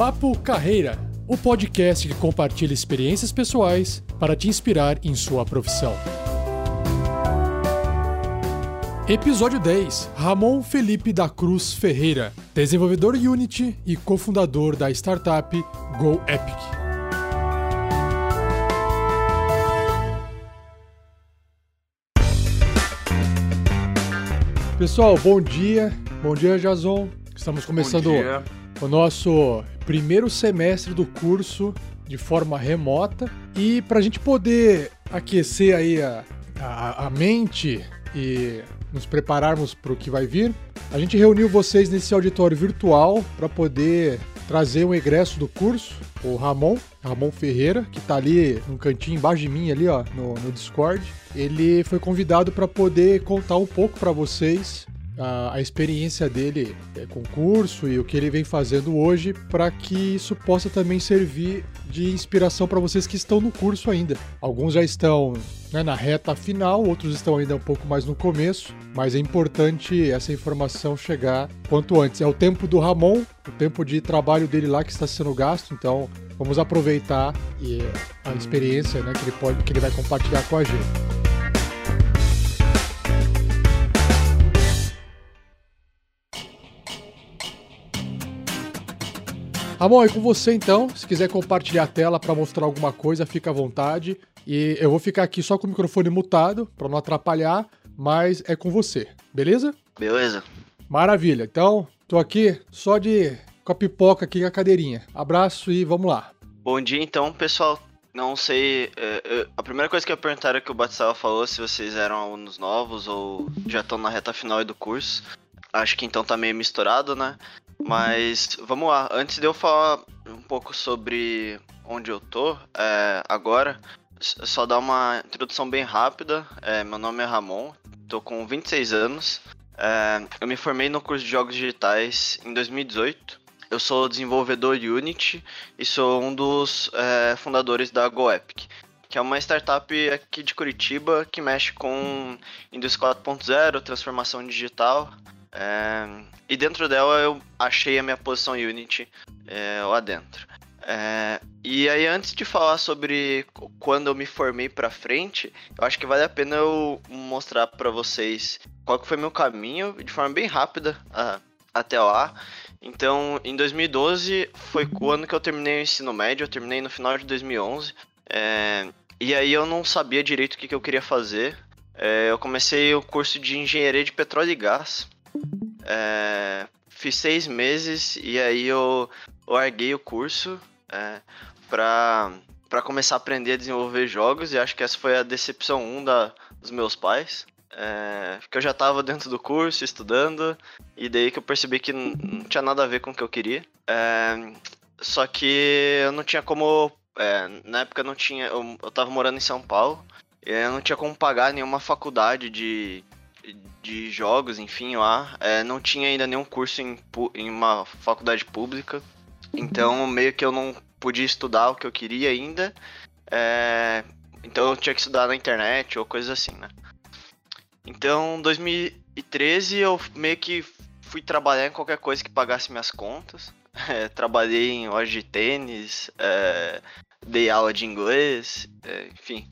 Papo Carreira, o podcast que compartilha experiências pessoais para te inspirar em sua profissão. Episódio 10. Ramon Felipe da Cruz Ferreira, desenvolvedor Unity e cofundador da startup GoEpic. Pessoal, bom dia. Bom dia, Jason. Estamos começando o nosso primeiro semestre do curso de forma remota. E para a gente poder aquecer aí a, a, a mente e nos prepararmos para o que vai vir, a gente reuniu vocês nesse auditório virtual para poder trazer um egresso do curso, o Ramon, Ramon Ferreira, que está ali no cantinho embaixo de mim ali, ó, no, no Discord. Ele foi convidado para poder contar um pouco para vocês a, a, experiência dele é, com o curso e o que ele vem fazendo hoje para que isso possa também servir de inspiração para vocês que estão no curso ainda. Alguns já estão né, na reta final, outros estão ainda um pouco mais no começo, mas é importante essa informação chegar quanto antes. É o tempo do Ramon, o tempo de trabalho dele lá que está sendo gasto, então vamos aproveitar e a experiência né, que, ele pode, que ele vai compartilhar com a gente. Ramon, é com você então. Se quiser compartilhar a tela para mostrar alguma coisa, fica à vontade. E eu vou ficar aqui só com o microfone mutado para não atrapalhar, mas é com você, beleza? Beleza. Maravilha. Então, tô aqui só de com a pipoca aqui com a cadeirinha. Abraço e vamos lá. Bom dia então, pessoal. Não sei. É, a primeira coisa que eu perguntar é que o Batsal falou se vocês eram alunos novos ou já estão na reta final do curso. Acho que então tá meio misturado, né? Mas vamos lá, antes de eu falar um pouco sobre onde eu tô é, agora, só dar uma introdução bem rápida. É, meu nome é Ramon, tô com 26 anos. É, eu me formei no curso de jogos digitais em 2018. Eu sou desenvolvedor Unity e sou um dos é, fundadores da GoEpic, que é uma startup aqui de Curitiba que mexe com indústria 4.0, transformação digital. É, e dentro dela eu achei a minha posição Unity é, lá dentro. É, e aí, antes de falar sobre quando eu me formei pra frente, eu acho que vale a pena eu mostrar para vocês qual que foi meu caminho de forma bem rápida até lá. Então, em 2012 foi o ano que eu terminei o ensino médio, eu terminei no final de 2011. É, e aí eu não sabia direito o que, que eu queria fazer. É, eu comecei o curso de engenharia de petróleo e gás. É, fiz seis meses e aí eu larguei o curso é, pra, pra começar a aprender a desenvolver jogos e acho que essa foi a decepção 1 um da, dos meus pais. É, eu já estava dentro do curso, estudando, e daí que eu percebi que não tinha nada a ver com o que eu queria. É, só que eu não tinha como. É, na época eu não tinha. Eu, eu tava morando em São Paulo, e eu não tinha como pagar nenhuma faculdade de, de jogos, enfim, lá. É, não tinha ainda nenhum curso em, em uma faculdade pública. Então, meio que eu não podia estudar o que eu queria ainda. É, então, eu tinha que estudar na internet ou coisas assim, né? Então, 2013 eu meio que fui trabalhar em qualquer coisa que pagasse minhas contas. É, trabalhei em loja de tênis, é, dei aula de inglês, é, enfim,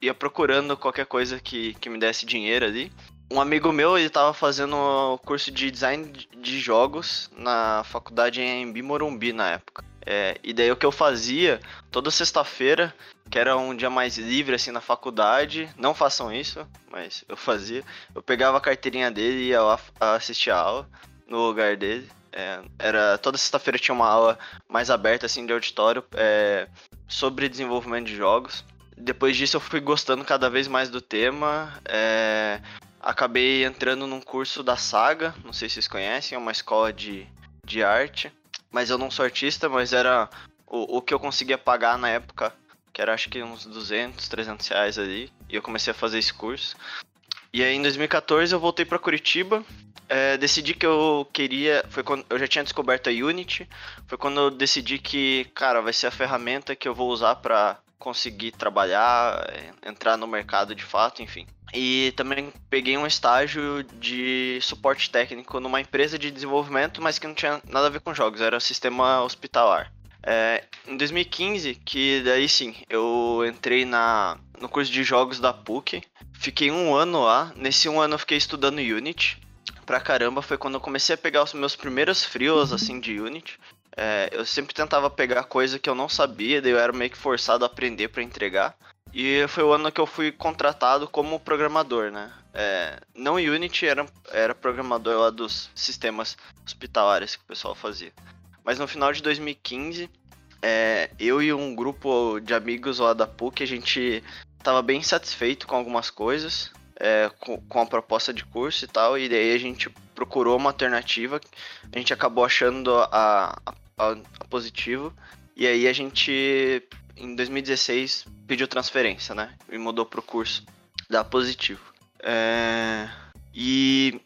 ia procurando qualquer coisa que, que me desse dinheiro ali um amigo meu, ele tava fazendo curso de design de jogos na faculdade em Morumbi na época. É, e daí o que eu fazia, toda sexta-feira, que era um dia mais livre assim na faculdade, não façam isso, mas eu fazia. Eu pegava a carteirinha dele e ia lá assistir a aula no lugar dele. É, era toda sexta-feira tinha uma aula mais aberta assim de auditório é, sobre desenvolvimento de jogos. Depois disso eu fui gostando cada vez mais do tema. É, acabei entrando num curso da Saga, não sei se vocês conhecem, é uma escola de, de arte. Mas eu não sou artista, mas era o, o que eu conseguia pagar na época, que era acho que uns 200, 300 reais ali. E eu comecei a fazer esse curso. E aí em 2014 eu voltei para Curitiba. É, decidi que eu queria. Foi quando eu já tinha descoberto a Unity. Foi quando eu decidi que, cara, vai ser a ferramenta que eu vou usar para conseguir trabalhar, entrar no mercado de fato, enfim. E também peguei um estágio de suporte técnico numa empresa de desenvolvimento, mas que não tinha nada a ver com jogos, era sistema hospitalar. É, em 2015, que daí sim, eu entrei na, no curso de jogos da PUC, fiquei um ano lá, nesse um ano eu fiquei estudando Unity, pra caramba, foi quando eu comecei a pegar os meus primeiros frios, assim, de Unity. É, eu sempre tentava pegar coisa que eu não sabia, daí eu era meio que forçado a aprender para entregar. E foi o ano que eu fui contratado como programador, né? É, não Unity, era, era programador lá dos sistemas hospitalares que o pessoal fazia. Mas no final de 2015, é, eu e um grupo de amigos lá da PUC, a gente tava bem satisfeito com algumas coisas, é, com, com, a proposta de curso e tal, e daí a gente procurou uma alternativa, a gente acabou achando a, a, a positivo, e aí a gente, em 2016, pediu transferência, né, e mudou pro curso da positivo. É, e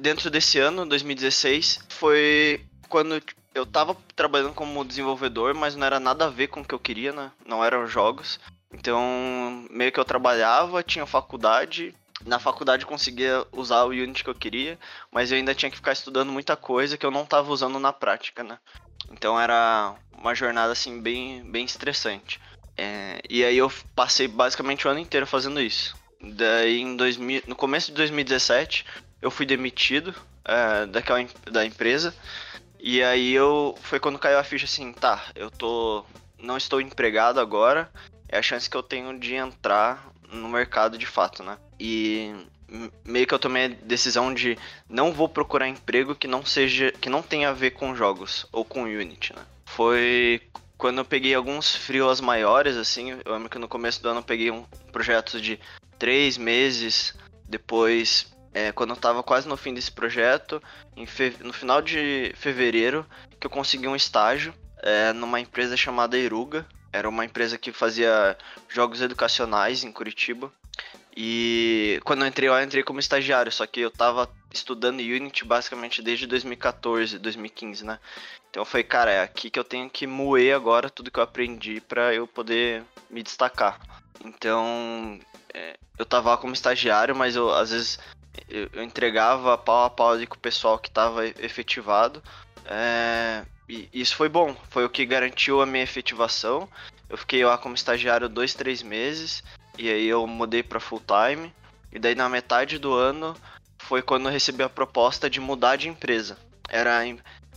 dentro desse ano, 2016, foi quando eu tava trabalhando como desenvolvedor, mas não era nada a ver com o que eu queria, né? Não eram jogos. Então, meio que eu trabalhava, tinha faculdade. Na faculdade eu conseguia usar o Unity que eu queria, mas eu ainda tinha que ficar estudando muita coisa que eu não estava usando na prática, né? Então era uma jornada assim bem, bem estressante. É, e aí eu passei basicamente o ano inteiro fazendo isso. Daí em 2000, no começo de 2017 eu fui demitido é, daquela da empresa. E aí eu foi quando caiu a ficha assim, tá, eu tô não estou empregado agora, é a chance que eu tenho de entrar no mercado de fato, né? E meio que eu tomei a decisão de não vou procurar emprego que não seja que não tenha a ver com jogos ou com Unity, né? Foi quando eu peguei alguns frios maiores, assim, eu lembro que no começo do ano eu peguei um projeto de três meses, depois, é, quando eu tava quase no fim desse projeto, no final de fevereiro, que eu consegui um estágio é, numa empresa chamada Eruga, era uma empresa que fazia jogos educacionais em Curitiba. E quando eu entrei lá, eu entrei como estagiário, só que eu tava estudando Unity basicamente desde 2014, 2015, né? Então foi, cara, é aqui que eu tenho que moer agora tudo que eu aprendi para eu poder me destacar. Então, é, eu tava lá como estagiário, mas eu às vezes eu, eu entregava pau a pau ali com o pessoal que tava efetivado. É, e isso foi bom, foi o que garantiu a minha efetivação. Eu fiquei lá como estagiário dois, três meses, e aí eu mudei para full time. E daí na metade do ano foi quando eu recebi a proposta de mudar de empresa. Era,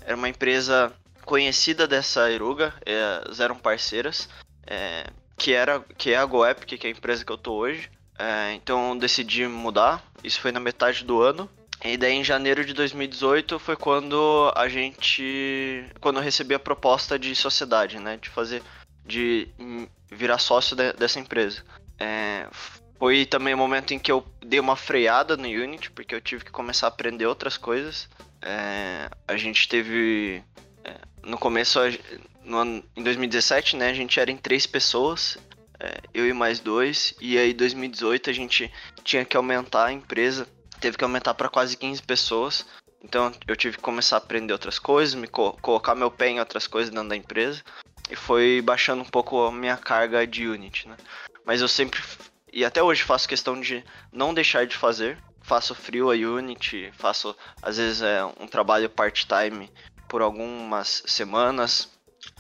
era uma empresa conhecida dessa Eruga, é, eram parceiras, é, que, era, que é a GoEpic, que é a empresa que eu tô hoje. É, então eu decidi mudar, isso foi na metade do ano. E daí em janeiro de 2018 foi quando a gente. Quando eu recebi a proposta de sociedade, né? De fazer. De virar sócio de, dessa empresa. É, foi também o momento em que eu dei uma freada no Unity, porque eu tive que começar a aprender outras coisas. É, a gente teve. É, no começo, no, em 2017, né? A gente era em três pessoas. É, eu e mais dois. E aí, em 2018, a gente tinha que aumentar a empresa teve que aumentar para quase 15 pessoas. Então eu tive que começar a aprender outras coisas, me co colocar meu pé em outras coisas dentro da empresa. E foi baixando um pouco a minha carga de Unity, né? Mas eu sempre, e até hoje faço questão de não deixar de fazer. Faço frio a Unity, faço às vezes é, um trabalho part-time por algumas semanas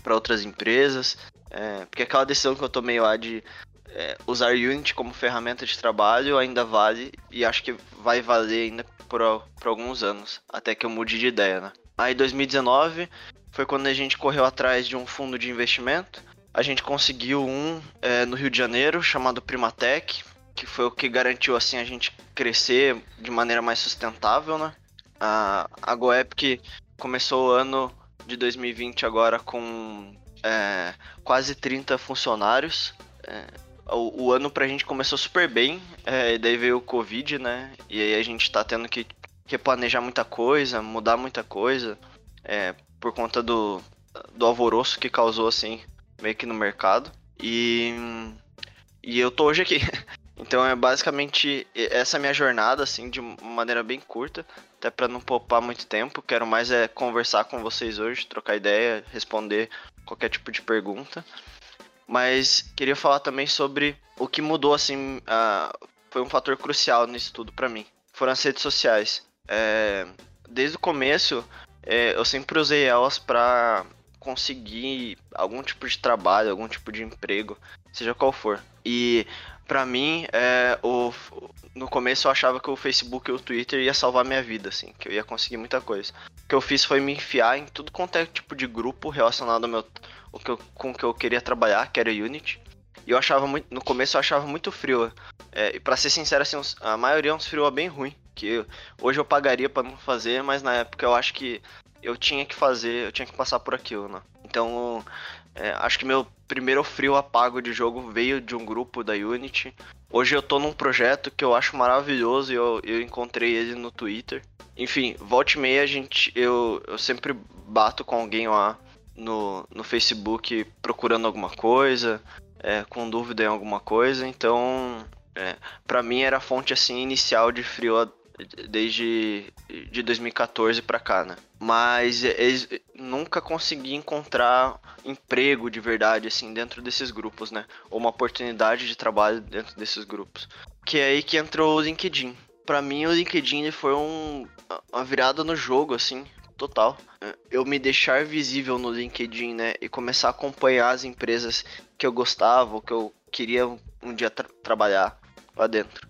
para outras empresas. É, porque aquela decisão que eu tomei lá de é, usar Unity como ferramenta de trabalho ainda vale e acho que vai valer ainda por, por alguns anos, até que eu mude de ideia, né? Aí 2019 foi quando a gente correu atrás de um fundo de investimento. A gente conseguiu um é, no Rio de Janeiro chamado Primatec, que foi o que garantiu assim a gente crescer de maneira mais sustentável, né? A, a GoEpic começou o ano de 2020 agora com é, quase 30 funcionários. É, o, o ano pra gente começou super bem, é, daí veio o Covid, né? E aí a gente tá tendo que replanejar muita coisa, mudar muita coisa, é, por conta do, do alvoroço que causou, assim, meio que no mercado. E, e eu tô hoje aqui. Então é basicamente essa minha jornada, assim, de maneira bem curta, até para não poupar muito tempo. Quero mais é conversar com vocês hoje, trocar ideia, responder qualquer tipo de pergunta. Mas queria falar também sobre o que mudou, assim, uh, foi um fator crucial nisso tudo para mim. Foram as redes sociais. É, desde o começo, é, eu sempre usei elas para conseguir algum tipo de trabalho, algum tipo de emprego, seja qual for. E para mim, é, o, no começo eu achava que o Facebook e o Twitter ia salvar minha vida, assim, que eu ia conseguir muita coisa. O que eu fiz foi me enfiar em tudo quanto é tipo de grupo relacionado ao meu, o que eu, com o que eu queria trabalhar, que era Unity. E eu achava muito, no começo eu achava muito frio. É, e para ser sincero, assim, a maioria é uns frio bem ruim, que hoje eu pagaria para não fazer, mas na época eu acho que eu tinha que fazer, eu tinha que passar por aquilo, né? Então, é, acho que meu primeiro frio apago de jogo veio de um grupo da Unity. Hoje eu tô num projeto que eu acho maravilhoso e eu, eu encontrei ele no Twitter. Enfim, volta e meia a gente, eu, eu sempre bato com alguém lá no, no Facebook procurando alguma coisa, é, com dúvida em alguma coisa. Então, é, para mim era a fonte assim inicial de frio desde de 2014 para cá, né? Mas eles nunca consegui encontrar emprego de verdade assim dentro desses grupos, né? Ou uma oportunidade de trabalho dentro desses grupos. Que é aí que entrou o LinkedIn. Para mim o LinkedIn foi um, uma virada no jogo assim, total. Eu me deixar visível no LinkedIn, né, e começar a acompanhar as empresas que eu gostava, que eu queria um dia tra trabalhar lá dentro.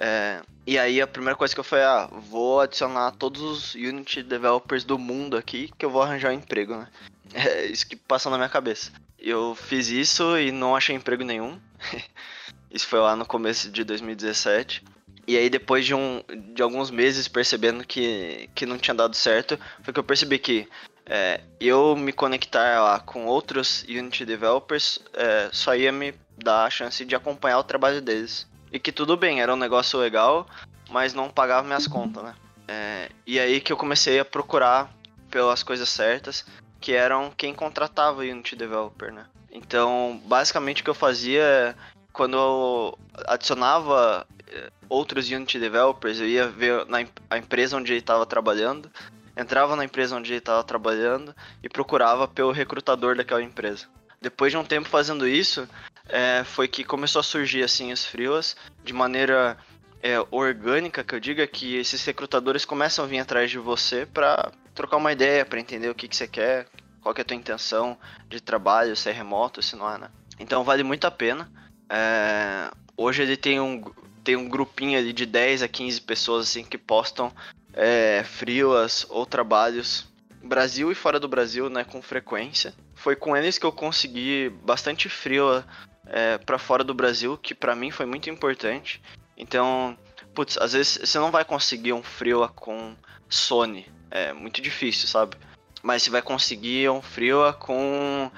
É, e aí a primeira coisa que eu falei, ah, vou adicionar todos os Unity developers do mundo aqui que eu vou arranjar um emprego, né? É isso que passou na minha cabeça. Eu fiz isso e não achei emprego nenhum. isso foi lá no começo de 2017. E aí depois de, um, de alguns meses percebendo que, que não tinha dado certo, foi que eu percebi que é, eu me conectar lá com outros Unity developers é, só ia me dar a chance de acompanhar o trabalho deles. E que tudo bem, era um negócio legal, mas não pagava minhas contas, né? É, e aí que eu comecei a procurar pelas coisas certas, que eram quem contratava Unity Developer, né? Então, basicamente o que eu fazia quando eu adicionava é, outros Unity Developers, eu ia ver na a empresa onde ele estava trabalhando, entrava na empresa onde ele estava trabalhando e procurava pelo recrutador daquela empresa. Depois de um tempo fazendo isso, é, foi que começou a surgir assim os frios de maneira é, orgânica, que eu diga que esses recrutadores começam a vir atrás de você para trocar uma ideia, para entender o que, que você quer, qual que é a tua intenção de trabalho, se é remoto, se não é, né? Então vale muito a pena. É, hoje ele tem um, tem um grupinho ali de 10 a 15 pessoas assim que postam é, frilas ou trabalhos Brasil e fora do Brasil, né, com frequência. Foi com eles que eu consegui bastante frila é, para fora do Brasil, que para mim foi muito importante. Então, putz, às vezes você não vai conseguir um freela com Sony, é muito difícil, sabe? Mas você vai conseguir um freela com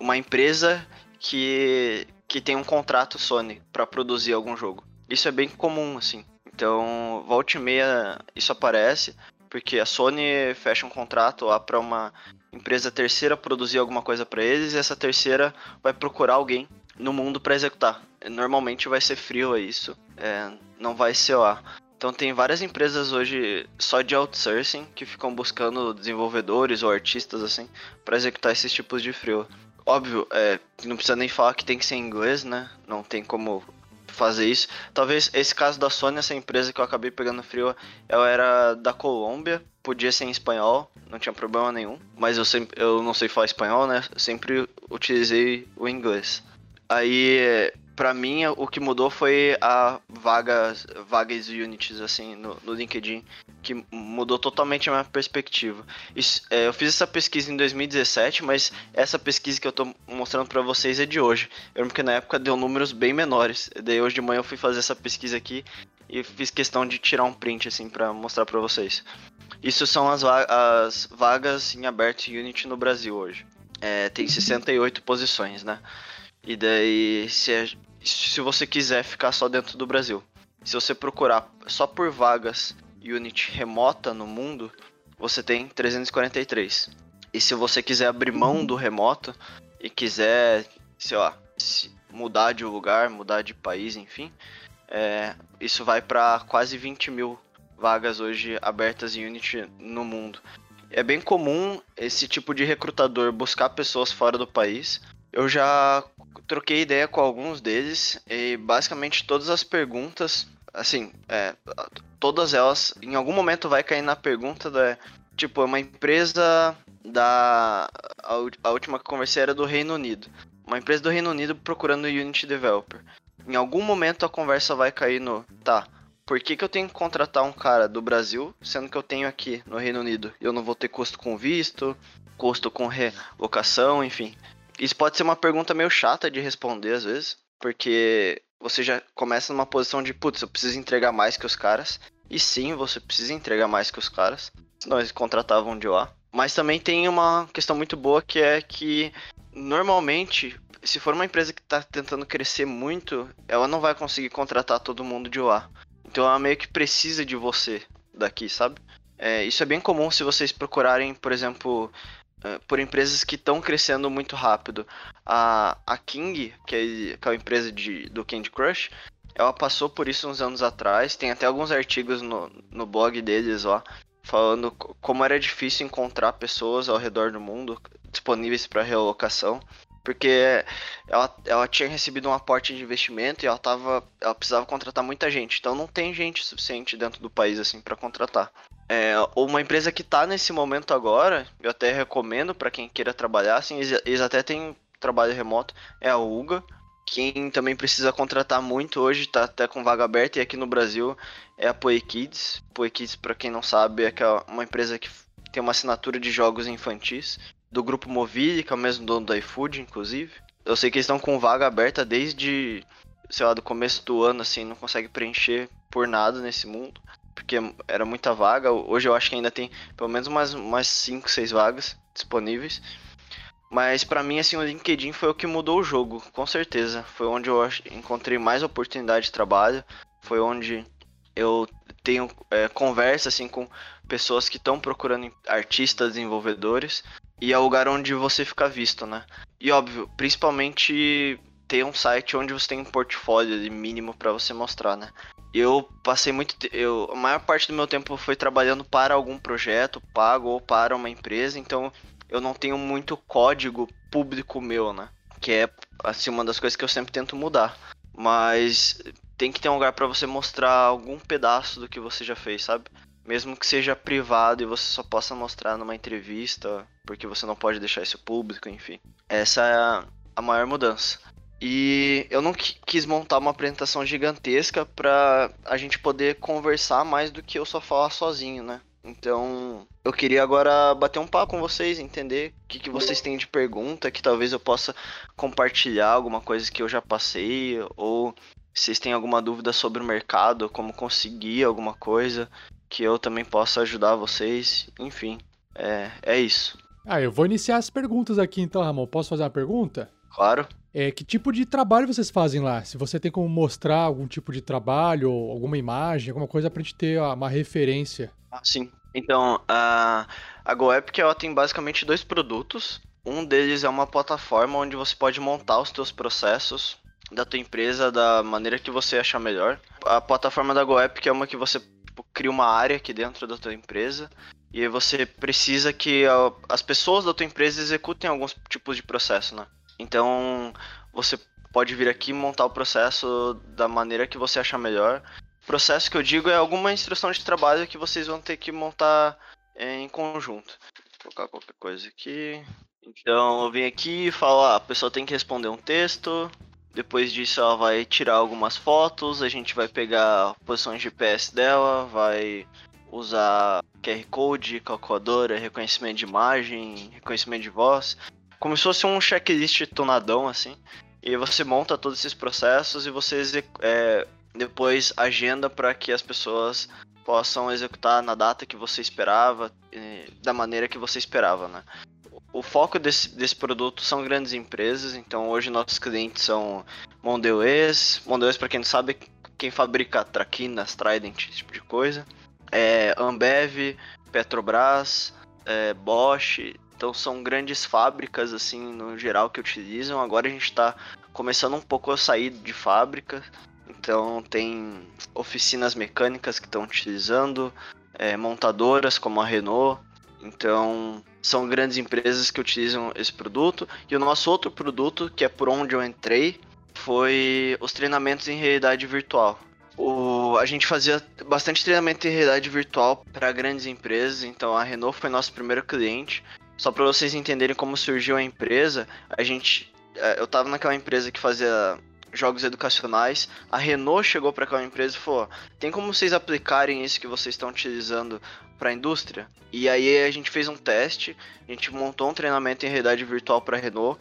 uma empresa que, que tem um contrato Sony para produzir algum jogo. Isso é bem comum, assim. Então, volta e meia isso aparece, porque a Sony fecha um contrato lá para uma empresa terceira produzir alguma coisa para eles e essa terceira vai procurar alguém no mundo para executar. Normalmente vai ser frio é isso, é, não vai ser lá. Então tem várias empresas hoje só de outsourcing que ficam buscando desenvolvedores ou artistas assim para executar esses tipos de frio. Óbvio, é, não precisa nem falar que tem que ser em inglês, né? Não tem como fazer isso. Talvez esse caso da Sony, essa empresa que eu acabei pegando frio, ela era da Colômbia, podia ser em espanhol, não tinha problema nenhum. Mas eu sempre, eu não sei falar espanhol, né? Sempre utilizei o inglês. Aí, pra mim, o que mudou foi a vagas, vagas units, assim, no, no LinkedIn, que mudou totalmente a minha perspectiva. Isso, é, eu fiz essa pesquisa em 2017, mas essa pesquisa que eu tô mostrando para vocês é de hoje. Eu lembro que na época deu números bem menores. Daí hoje de manhã eu fui fazer essa pesquisa aqui e fiz questão de tirar um print, assim, para mostrar para vocês. Isso são as, va as vagas em aberto Unity no Brasil hoje. É, tem 68 posições, né? E daí, se, se você quiser ficar só dentro do Brasil, se você procurar só por vagas Unity remota no mundo, você tem 343. E se você quiser abrir mão do remoto e quiser, sei lá, mudar de lugar, mudar de país, enfim, é, isso vai para quase 20 mil vagas hoje abertas em Unity no mundo. É bem comum esse tipo de recrutador buscar pessoas fora do país Eu já troquei ideia com alguns deles e basicamente todas as perguntas, assim, é, todas elas, em algum momento vai cair na pergunta da. Tipo, é uma empresa da. A, última que conversei era do Reino Unido. Uma empresa do Reino Unido procurando Unity Developer. Em algum momento a conversa vai cair no. Tá, por que, que eu tenho que contratar um cara do Brasil, sendo que eu tenho aqui no Reino Unido? Eu não vou ter custo com visto, custo com relocação, enfim. Isso pode ser uma pergunta meio chata de responder às vezes, porque você já começa numa posição de, putz, eu preciso entregar mais que os caras. E sim, você precisa entregar mais que os caras, senão eles contratavam de lá. Mas também tem uma questão muito boa que é que normalmente, se for uma empresa que está tentando crescer muito, ela não vai conseguir contratar todo mundo de lá. Então ela meio que precisa de você daqui, sabe? É, isso é bem comum se vocês procurarem, por exemplo, por empresas que estão crescendo muito rápido. A, a King, que é aquela empresa de, do Candy Crush, ela passou por isso uns anos atrás. Tem até alguns artigos no, no blog deles lá falando como era difícil encontrar pessoas ao redor do mundo disponíveis para realocação porque ela, ela tinha recebido um aporte de investimento e ela tava, ela precisava contratar muita gente, então não tem gente suficiente dentro do país assim para contratar. É, uma empresa que está nesse momento agora, eu até recomendo para quem queira trabalhar, assim, eles, eles até têm trabalho remoto, é a Uga. Quem também precisa contratar muito hoje, está até com vaga aberta, e aqui no Brasil é a Poe Kids. Poe Kids, para quem não sabe, é uma empresa que tem uma assinatura de jogos infantis do grupo Movile, que é o mesmo dono do iFood, inclusive. Eu sei que eles estão com vaga aberta desde, sei lá, do começo do ano, assim, não consegue preencher por nada nesse mundo. Porque era muita vaga. Hoje eu acho que ainda tem pelo menos umas, umas 5, 6 vagas disponíveis. Mas para mim, assim, o LinkedIn foi o que mudou o jogo, com certeza. Foi onde eu encontrei mais oportunidade de trabalho. Foi onde eu tenho é, conversa, assim, com pessoas que estão procurando artistas, desenvolvedores. E é o lugar onde você fica visto, né? E óbvio, principalmente ter um site onde você tem um portfólio de mínimo para você mostrar, né? Eu passei muito eu a maior parte do meu tempo foi trabalhando para algum projeto pago ou para uma empresa, então eu não tenho muito código público meu, né? Que é assim uma das coisas que eu sempre tento mudar. Mas tem que ter um lugar para você mostrar algum pedaço do que você já fez, sabe? Mesmo que seja privado e você só possa mostrar numa entrevista, porque você não pode deixar isso público, enfim. Essa é a, maior mudança. E eu não quis montar uma apresentação gigantesca para a gente poder conversar mais do que eu só falar sozinho, né? Então, eu queria agora bater um papo com vocês, entender o que, que vocês têm de pergunta, que talvez eu possa compartilhar alguma coisa que eu já passei, ou se vocês têm alguma dúvida sobre o mercado, como conseguir alguma coisa que eu também possa ajudar vocês. Enfim, é, é isso. Ah, eu vou iniciar as perguntas aqui então, Ramon. Posso fazer uma pergunta? Claro. É, que tipo de trabalho vocês fazem lá? Se você tem como mostrar algum tipo de trabalho, alguma imagem, alguma coisa pra gente ter uma referência. Ah, sim. Então, a, a GoEpic ela tem basicamente dois produtos. Um deles é uma plataforma onde você pode montar os seus processos da tua empresa da maneira que você achar melhor. A plataforma da GoEpic é uma que você tipo, cria uma área aqui dentro da tua empresa e você precisa que as pessoas da tua empresa executem alguns tipos de processo, né? Então você pode vir aqui montar o processo da maneira que você achar melhor. Processo que eu digo é alguma instrução de trabalho que vocês vão ter que montar em conjunto. Vou colocar qualquer coisa aqui. Então eu vim aqui e falo, ah, a pessoa tem que responder um texto, depois disso ela vai tirar algumas fotos, a gente vai pegar posições de GPS dela, vai usar QR Code, calculadora, reconhecimento de imagem, reconhecimento de voz, como se fosse um checklist tonadão assim. E você monta todos esses processos e você é, depois agenda para que as pessoas possam executar na data que você esperava, da maneira que você esperava, né? O foco desse, desse produto são grandes empresas, então hoje nossos clientes são Mondelez, Mondelez para quem não sabe, quem fabrica traquinas, Trident, esse tipo de coisa, é, Ambev, Petrobras, é, Bosch, então são grandes fábricas assim no geral que utilizam. Agora a gente está começando um pouco a sair de fábrica, então tem oficinas mecânicas que estão utilizando, é, montadoras como a Renault, Então, são grandes empresas que utilizam esse produto. E o nosso outro produto, que é por onde eu entrei, foi os treinamentos em realidade virtual. O, a gente fazia bastante treinamento em realidade virtual para grandes empresas, então a Renault foi nosso primeiro cliente. Só para vocês entenderem como surgiu a empresa, a gente, é, eu estava naquela empresa que fazia jogos educacionais. A Renault chegou para aquela empresa e falou: "Tem como vocês aplicarem isso que vocês estão utilizando para a indústria?" E aí a gente fez um teste, a gente montou um treinamento em realidade virtual para a Renault.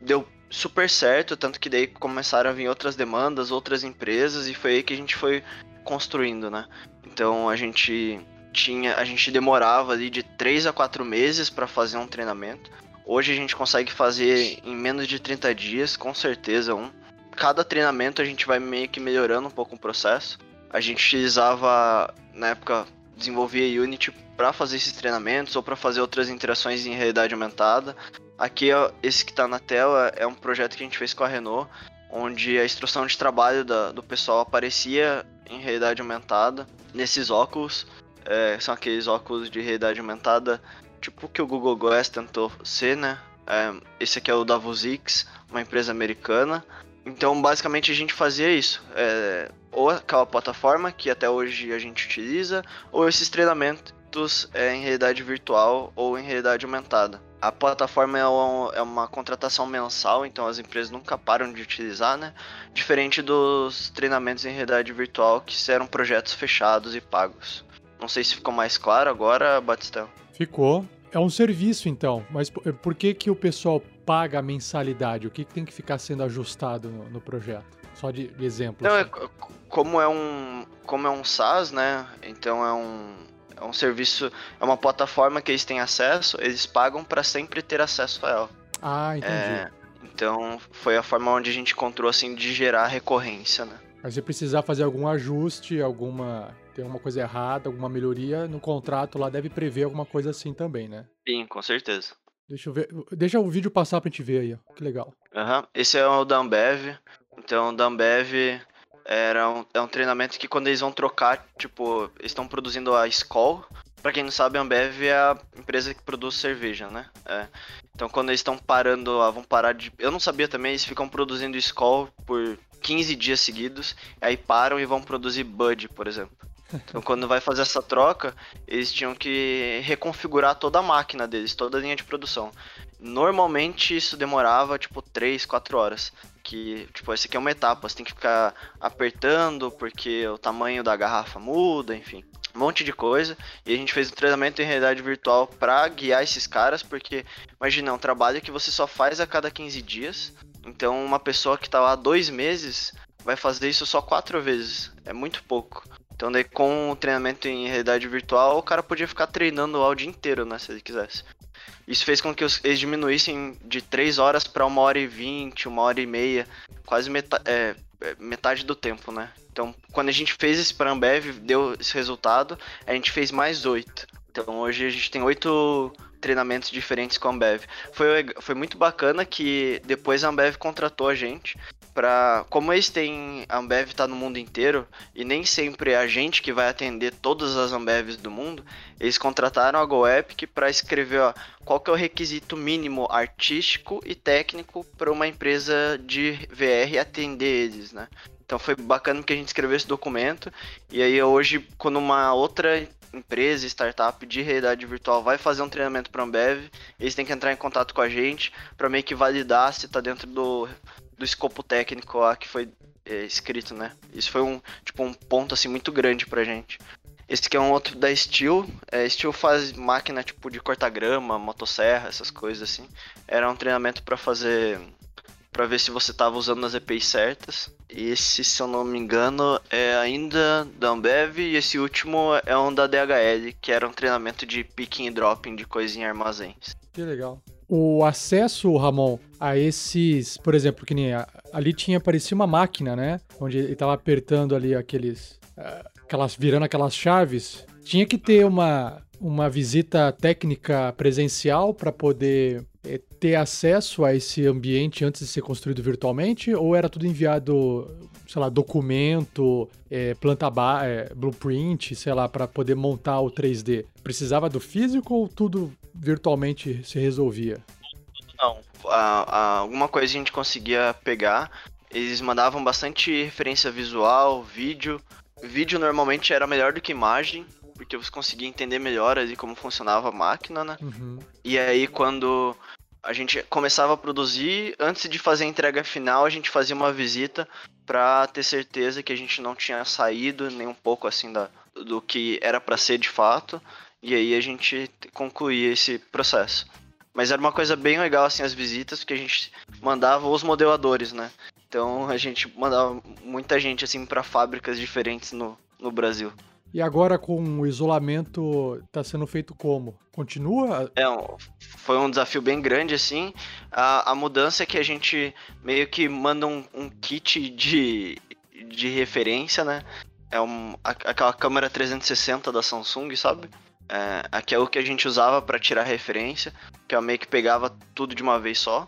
Deu super certo, tanto que daí começaram a vir outras demandas, outras empresas e foi aí que a gente foi construindo, né? Então a gente tinha, a gente demorava ali de 3 a 4 meses para fazer um treinamento. Hoje a gente consegue fazer em menos de 30 dias, com certeza um. Cada treinamento a gente vai meio que melhorando um pouco o processo. A gente utilizava na época desenvolvia Unity para fazer esses treinamentos ou para fazer outras interações em realidade aumentada. Aqui, esse que está na tela é um projeto que a gente fez com a Renault, onde a instrução de trabalho da, do pessoal aparecia em realidade aumentada nesses óculos. É, são aqueles óculos de realidade aumentada, tipo que o Google Glass tentou ser, né? É, esse aqui é o da Vuzix, uma empresa americana. Então, basicamente, a gente fazia isso. É, ou aquela plataforma que até hoje a gente utiliza, ou esses treinamentos é, em realidade virtual ou em realidade aumentada. A plataforma é uma, é uma contratação mensal, então as empresas nunca param de utilizar, né? Diferente dos treinamentos em realidade virtual, que eram projetos fechados e pagos. Não sei se ficou mais claro agora, Batistão. Ficou. É um serviço, então. Mas por que, que o pessoal paga a mensalidade? O que, tem que ficar sendo ajustado no, no projeto? Só de, de exemplo. Não, assim. é, como é um como é um SaaS, né? Então é um é um serviço, é uma plataforma que eles têm acesso, eles pagam para sempre ter acesso a ela. Ah, entendi. É, então foi a forma onde a gente encontrou assim de gerar recorrência, né? Mas se precisar fazer algum ajuste, alguma tem alguma coisa errada, alguma melhoria no contrato lá deve prever alguma coisa assim também, né? Sim, com certeza. Deixa eu ver, deixa o vídeo passar pra gente ver aí, ó. Que legal. Uhum. Esse é o da Ambev. Então, o da Ambev era um, é um treinamento que quando eles vão trocar, tipo, eles estão produzindo a Skol. Pra quem não sabe, a Ambev é a empresa que produz cerveja, né? É. Então quando eles estão parando, vão parar de. Eu não sabia também, eles ficam produzindo Skol por 15 dias seguidos, aí param e vão produzir Bud, por exemplo. Então, quando vai fazer essa troca, eles tinham que reconfigurar toda a máquina deles, toda a linha de produção. Normalmente isso demorava tipo 3, 4 horas. Que, tipo, essa aqui é uma etapa, você tem que ficar apertando porque o tamanho da garrafa muda, enfim. Um monte de coisa. E a gente fez um treinamento em realidade virtual para guiar esses caras, porque imagina, é um trabalho que você só faz a cada 15 dias. Então uma pessoa que tá lá dois meses vai fazer isso só quatro vezes. É muito pouco. Então daí com o treinamento em realidade virtual, o cara podia ficar treinando o dia inteiro, né, se ele quisesse. Isso fez com que eles diminuíssem de 3 horas para 1 hora e 20, 1 hora e meia, quase metade, é, é, metade do tempo, né? Então, quando a gente fez esse para Ambev, deu esse resultado, a gente fez mais 8. Então, hoje a gente tem 8 treinamentos diferentes com a Ambev. Foi, foi muito bacana que depois a Ambev contratou a gente para como eles têm a Ambev tá no mundo inteiro e nem sempre é a gente que vai atender todas as Ambevs do mundo, eles contrataram a GoEpic para escrever ó, qual que é o requisito mínimo artístico e técnico para uma empresa de VR atender eles, né? Então foi bacana que a gente escreveu esse documento e aí hoje quando uma outra empresa, startup de realidade virtual vai fazer um treinamento para Ambev, eles têm que entrar em contato com a gente para meio que validar se está dentro do, do escopo técnico lá que foi é, escrito, né? Isso foi um tipo um ponto assim muito grande pra gente. Esse aqui é um outro da Steel. É, Steel faz máquina tipo de cortar grama, motosserra, essas coisas assim. Era um treinamento para fazer para ver se você estava usando as EPIs certas. Esse, se eu não me engano, é ainda da Ambev e esse último é um da DHL, que era um treinamento de picking e dropping de coisinha em armazéns. Que legal. O acesso, Ramon, a esses, por exemplo, que nem a, ali tinha parecia uma máquina, né? Onde ele estava apertando ali aqueles, uh, aquelas virando aquelas chaves. Tinha que ter uma uma visita técnica presencial para poder é, ter acesso a esse ambiente antes de ser construído virtualmente? Ou era tudo enviado sei lá, documento, é, planta é, blueprint, sei lá, para poder montar o 3D? Precisava do físico ou tudo virtualmente se resolvia? Não, a, a, alguma coisa a gente conseguia pegar. Eles mandavam bastante referência visual, vídeo. Vídeo normalmente era melhor do que imagem, porque você conseguia entender melhor ali como funcionava a máquina, né? Uhum. E aí quando a gente começava a produzir, antes de fazer a entrega final, a gente fazia uma visita para ter certeza que a gente não tinha saído nem um pouco assim da, do que era para ser de fato, e aí a gente concluía esse processo. Mas era uma coisa bem legal assim as visitas, porque a gente mandava os modeladores, né? Então a gente mandava muita gente assim para fábricas diferentes no, no Brasil. E agora com o isolamento está sendo feito como? Continua? É, foi um desafio bem grande, assim. A, a mudança é que a gente meio que manda um, um kit de, de referência, né? É um, aquela câmera 360 da Samsung, sabe? É, aqui é o que a gente usava para tirar referência, que é meio que pegava tudo de uma vez só.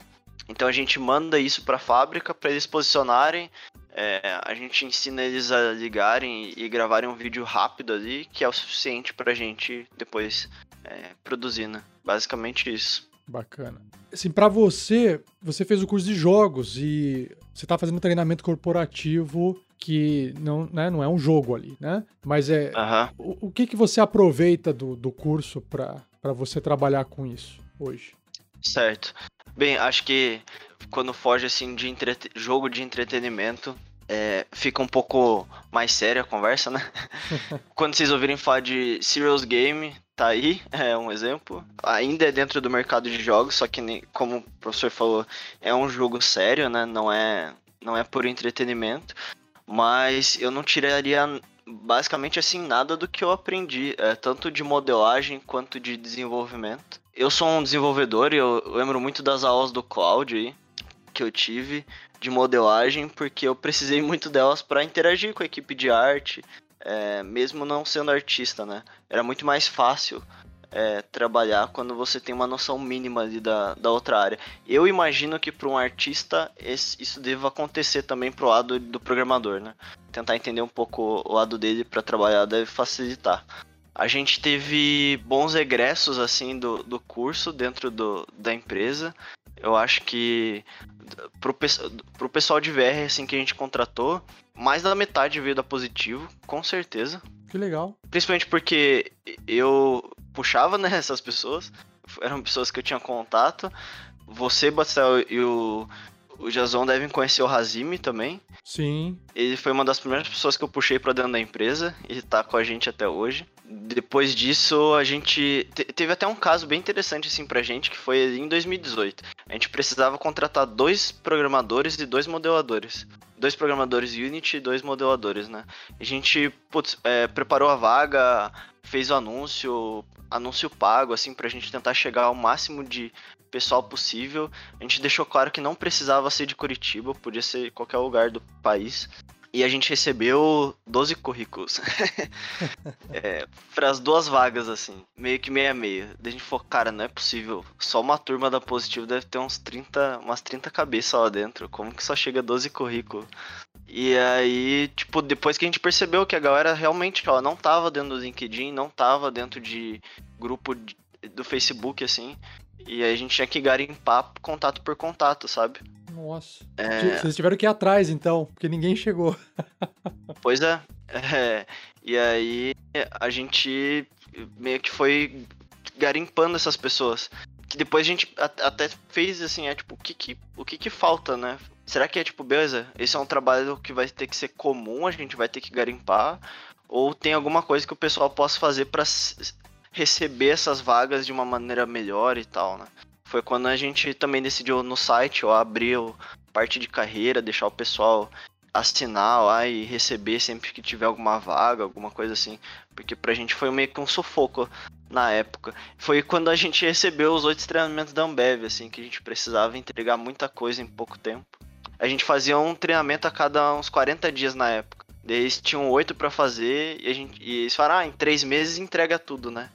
Então a gente manda isso para a fábrica para eles posicionarem é, a gente ensina eles a ligarem e gravarem um vídeo rápido ali, que é o suficiente pra gente depois é, produzir, né? Basicamente isso. Bacana. Assim, para você, você fez o curso de jogos e você tá fazendo treinamento corporativo que não, né, não é um jogo ali, né? Mas é. O, o, que, que você aproveita do, do curso para você trabalhar com isso hoje? Certo. Bem, acho que quando foge assim de entrete... jogo de entretenimento, é, fica um pouco mais séria a conversa, né? quando vocês ouvirem falar de Serious Game, tá aí, é um exemplo. Ainda é dentro do mercado de jogos, só que como o professor falou, é um jogo sério, né? Não é, não é por entretenimento. Mas eu não tiraria basicamente assim nada do que eu aprendi, é, tanto de modelagem quanto de desenvolvimento eu sou um desenvolvedor e eu lembro muito das aulas do Cloud aí, que eu tive de modelagem, porque eu precisei muito delas para interagir com a equipe de arte, é, mesmo não sendo artista, né? Era muito mais fácil é, trabalhar quando você tem uma noção mínima ali da, da outra área. Eu imagino que para um artista esse, isso deva acontecer também pro lado do programador, né? Tentar entender um pouco o lado dele para trabalhar deve facilitar. A gente teve bons egressos assim do, do curso dentro do, da empresa. Eu acho que pro, pro pessoal de VR assim que a gente contratou, mais da metade veio da positivo, com certeza. Que legal. Principalmente porque eu puxava né, essas pessoas, eram pessoas que eu tinha contato. Você, Bastel e o, o Jason devem conhecer o Hazimi também. Sim. Ele foi uma das primeiras pessoas que eu puxei para dentro da empresa e tá com a gente até hoje. Depois disso, a gente teve até um caso bem interessante assim pra gente, que foi em 2018. A gente precisava contratar dois programadores e dois modeladores. Dois programadores Unity e dois modeladores, né? A gente putz, é, preparou a vaga, fez o anúncio, anúncio pago, assim, pra gente tentar chegar ao máximo de pessoal possível. A gente deixou claro que não precisava ser de Curitiba, podia ser qualquer lugar do país. E a gente recebeu 12 currículos. é, para as duas vagas, assim. Meio que meia meia. Daí a gente falou, cara, não é possível. Só uma turma da Positivo deve ter uns 30, umas 30 cabeças lá dentro. Como que só chega 12 currículos? E aí, tipo, depois que a gente percebeu que a galera realmente, ela não tava dentro do LinkedIn, não tava dentro de grupo de, do Facebook, assim. E aí a gente tinha que garimpar contato por contato, sabe? Nossa. É... Vocês tiveram que ir atrás, então, porque ninguém chegou. pois é. é. E aí a gente meio que foi garimpando essas pessoas. Que depois a gente até fez assim, é tipo, o que que, o que que falta, né? Será que é tipo, beleza, esse é um trabalho que vai ter que ser comum, a gente vai ter que garimpar? Ou tem alguma coisa que o pessoal possa fazer para receber essas vagas de uma maneira melhor e tal, né? Foi quando a gente também decidiu no site, ó, abrir parte de carreira, deixar o pessoal assinar lá e receber sempre que tiver alguma vaga, alguma coisa assim. Porque pra gente foi meio que um sufoco na época. Foi quando a gente recebeu os oito treinamentos da Ambev, assim, que a gente precisava entregar muita coisa em pouco tempo. A gente fazia um treinamento a cada uns 40 dias na época. Eles tinham oito para fazer e, a gente, e eles falaram, ah, em três meses entrega tudo, né?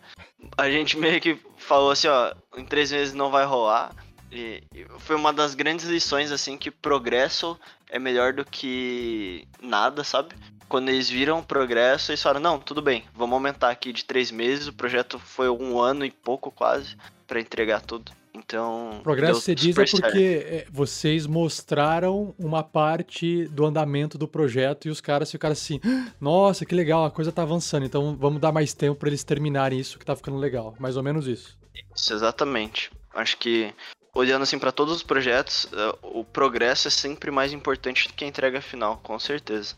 A gente meio que falou assim, ó, em três meses não vai rolar. E, e foi uma das grandes lições, assim, que progresso é melhor do que nada, sabe? Quando eles viram o progresso, eles falaram, não, tudo bem, vamos aumentar aqui de três meses, o projeto foi um ano e pouco quase para entregar tudo. Então. Progresso você diz é porque é, vocês mostraram uma parte do andamento do projeto e os caras ficaram assim: nossa, que legal, a coisa tá avançando, então vamos dar mais tempo para eles terminarem isso que tá ficando legal. Mais ou menos isso. Isso, exatamente. Acho que olhando assim para todos os projetos, uh, o progresso é sempre mais importante do que a entrega final, com certeza.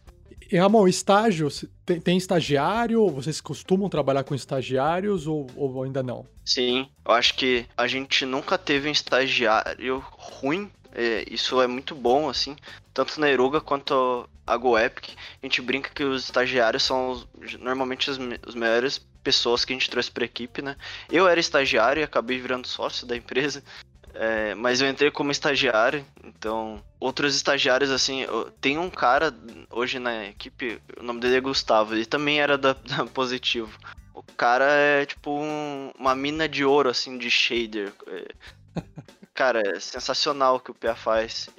E Ramon, estágio, tem, tem estagiário? Vocês costumam trabalhar com estagiários ou, ou, ainda não? Sim, eu acho que a gente nunca teve um estagiário ruim. É, isso é muito bom, assim. Tanto na Eruga quanto a GoEpic. A gente brinca que os estagiários são os, normalmente os, os melhores pessoas que a gente trouxe para a equipe, né? Eu era estagiário e acabei virando sócio da empresa. É, mas eu entrei como estagiário, então outros estagiários assim, tem um cara hoje na equipe, o nome dele é Gustavo, ele também era da, da Positivo. O cara é tipo um, uma mina de ouro assim de shader. É, cara, é sensacional o que o Pia faz.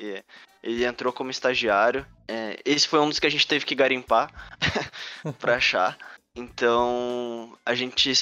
Ele entrou como estagiário. É, esse foi um dos que a gente teve que garimpar pra achar. Então, a gente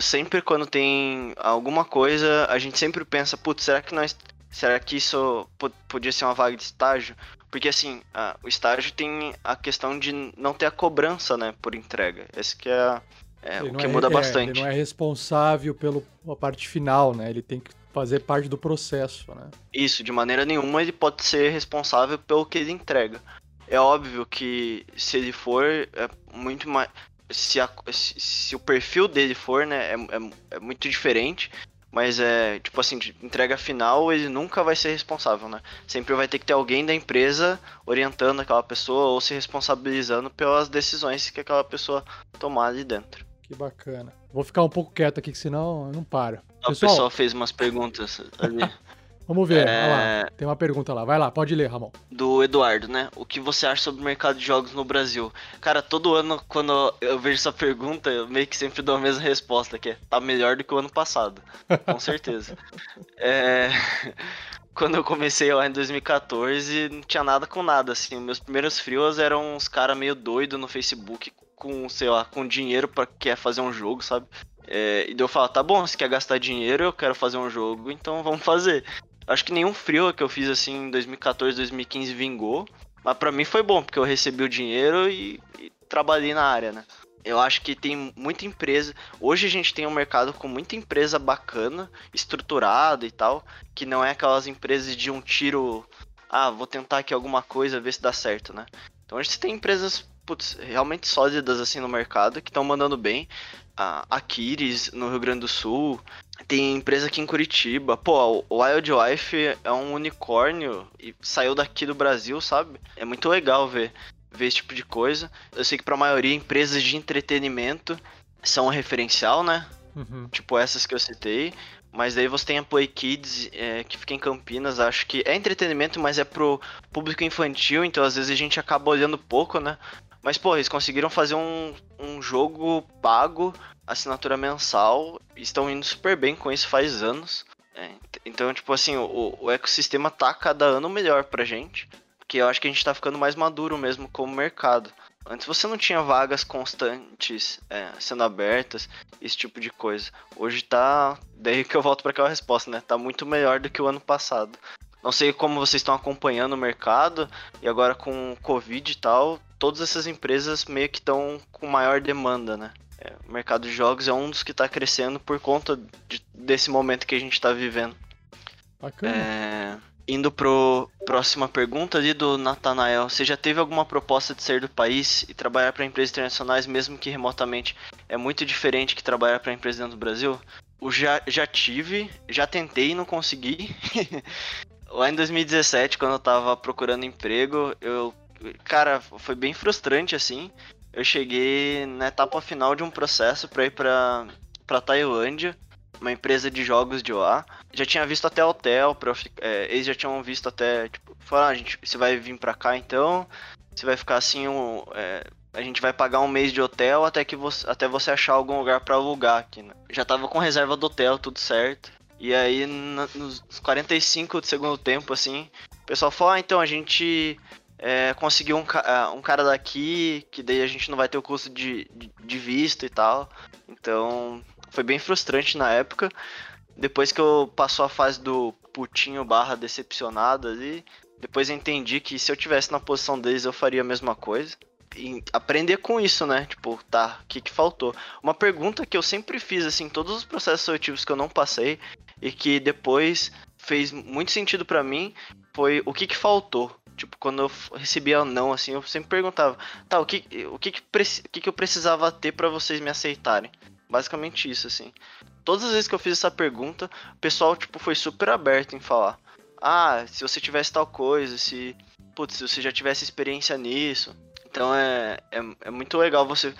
sempre quando tem alguma coisa, a gente sempre pensa, putz, será que nós será que isso podia ser uma vaga de estágio? Porque assim, a, o estágio tem a questão de não ter a cobrança, né, por entrega. Esse que é, é o que é, muda é, bastante. Ele não é responsável pela parte final, né? Ele tem que fazer parte do processo, né? Isso, de maneira nenhuma ele pode ser responsável pelo que ele entrega. É óbvio que se ele for, é muito mais. Se, a, se, se o perfil dele for, né, é, é, é, muito diferente. Mas é, tipo assim, de entrega final, ele nunca vai ser responsável, né? Sempre vai ter que ter alguém da empresa orientando aquela pessoa ou se responsabilizando pelas decisões que aquela pessoa tomar ali dentro. Que bacana. Vou ficar um pouco quieto aqui, que senão eu não paro. O pessoal, pessoal fez umas perguntas ali. Vamos ver, é... lá. Tem uma pergunta lá. Vai lá, pode ler, Ramon. Do Eduardo, né? O que você acha sobre o mercado de jogos no Brasil? Cara, todo ano, quando eu vejo essa pergunta, eu meio que sempre dou a mesma resposta, que é tá melhor do que o ano passado. Com certeza. é... Quando eu comecei lá em 2014, não tinha nada com nada, assim. Meus primeiros frios eram uns caras meio doidos no Facebook, com, sei lá, com dinheiro para quer fazer um jogo, sabe? É, e eu falo, tá bom, se quer gastar dinheiro, eu quero fazer um jogo, então vamos fazer. Acho que nenhum frio que eu fiz assim em 2014, 2015 vingou. Mas para mim foi bom, porque eu recebi o dinheiro e, e, trabalhei na área, né? Eu acho que tem muita empresa. Hoje a gente tem um mercado com muita empresa bacana, estruturada e tal, que não é aquelas empresas de um tiro. Ah, vou tentar aqui alguma coisa, ver se dá certo, né? Então a gente tem empresas putz, realmente sólidas assim no mercado que estão mandando bem. A Aquiles no Rio Grande do Sul, tem empresa aqui em Curitiba. Pô, o Wild Life é um unicórnio e saiu daqui do Brasil, sabe? É muito legal ver, ver esse tipo de coisa. Eu sei que pra maioria empresas de entretenimento são um referencial, né? Uhum. Tipo essas que eu citei. Mas daí você tem a Play Kids, é, que fica em Campinas, acho que é entretenimento, mas é pro público infantil, então às vezes a gente acaba olhando pouco, né? Mas, pô, eles conseguiram fazer um, um jogo pago, assinatura mensal, estão indo super bem com isso faz anos. É, então, tipo assim, o, o ecossistema tá cada ano melhor pra gente. Porque eu acho que a gente tá ficando mais maduro mesmo como mercado. Antes você não tinha vagas constantes é, sendo abertas, esse tipo de coisa. Hoje tá. Daí que eu volto para aquela resposta, né? Tá muito melhor do que o ano passado. Não sei como vocês estão acompanhando o mercado e agora com o Covid e tal, todas essas empresas meio que estão com maior demanda, né? É, o mercado de jogos é um dos que está crescendo por conta de, desse momento que a gente está vivendo. Bacana. É, indo pro próxima pergunta ali do Natanael. Você já teve alguma proposta de sair do país e trabalhar para empresas internacionais, mesmo que remotamente? É muito diferente que trabalhar para empresas dentro do Brasil? O já, já tive, já tentei e não consegui. Lá em 2017, quando eu tava procurando emprego, eu. Cara, foi bem frustrante assim. Eu cheguei na etapa final de um processo para ir pra, pra Tailândia, uma empresa de jogos de lá. Já tinha visto até hotel, pra, é, eles já tinham visto até, tipo, falaram, ah, gente, você vai vir pra cá então, você vai ficar assim, um, é, a gente vai pagar um mês de hotel até que você, até você achar algum lugar para alugar aqui, né? Já tava com reserva do hotel, tudo certo. E aí, nos 45 do segundo tempo, assim, O pessoal falou, ah, então a gente é, conseguiu um, ah, um, cara daqui, que daí a gente não vai ter o custo de, de, de visto e tal. Então, foi bem frustrante na época. Depois que eu passou a fase do putinho barra decepcionado ali, depois eu entendi que se eu tivesse na posição deles eu faria a mesma coisa. E aprender com isso, né? Tipo, tá, o que, que faltou? Uma pergunta que eu sempre fiz, assim, todos os processos seletivos que eu não passei e que depois fez muito sentido para mim foi o que, que faltou. Tipo, quando eu recebia não, assim, eu sempre perguntava, tá, o que, o que, que, o que, que eu precisava ter para vocês me aceitarem? Basicamente isso, assim. Todas as vezes que eu fiz essa pergunta, o pessoal, tipo, foi super aberto em falar. Ah, se você tivesse tal coisa, se. Putz, se você já tivesse experiência nisso. Então é, é, é muito legal você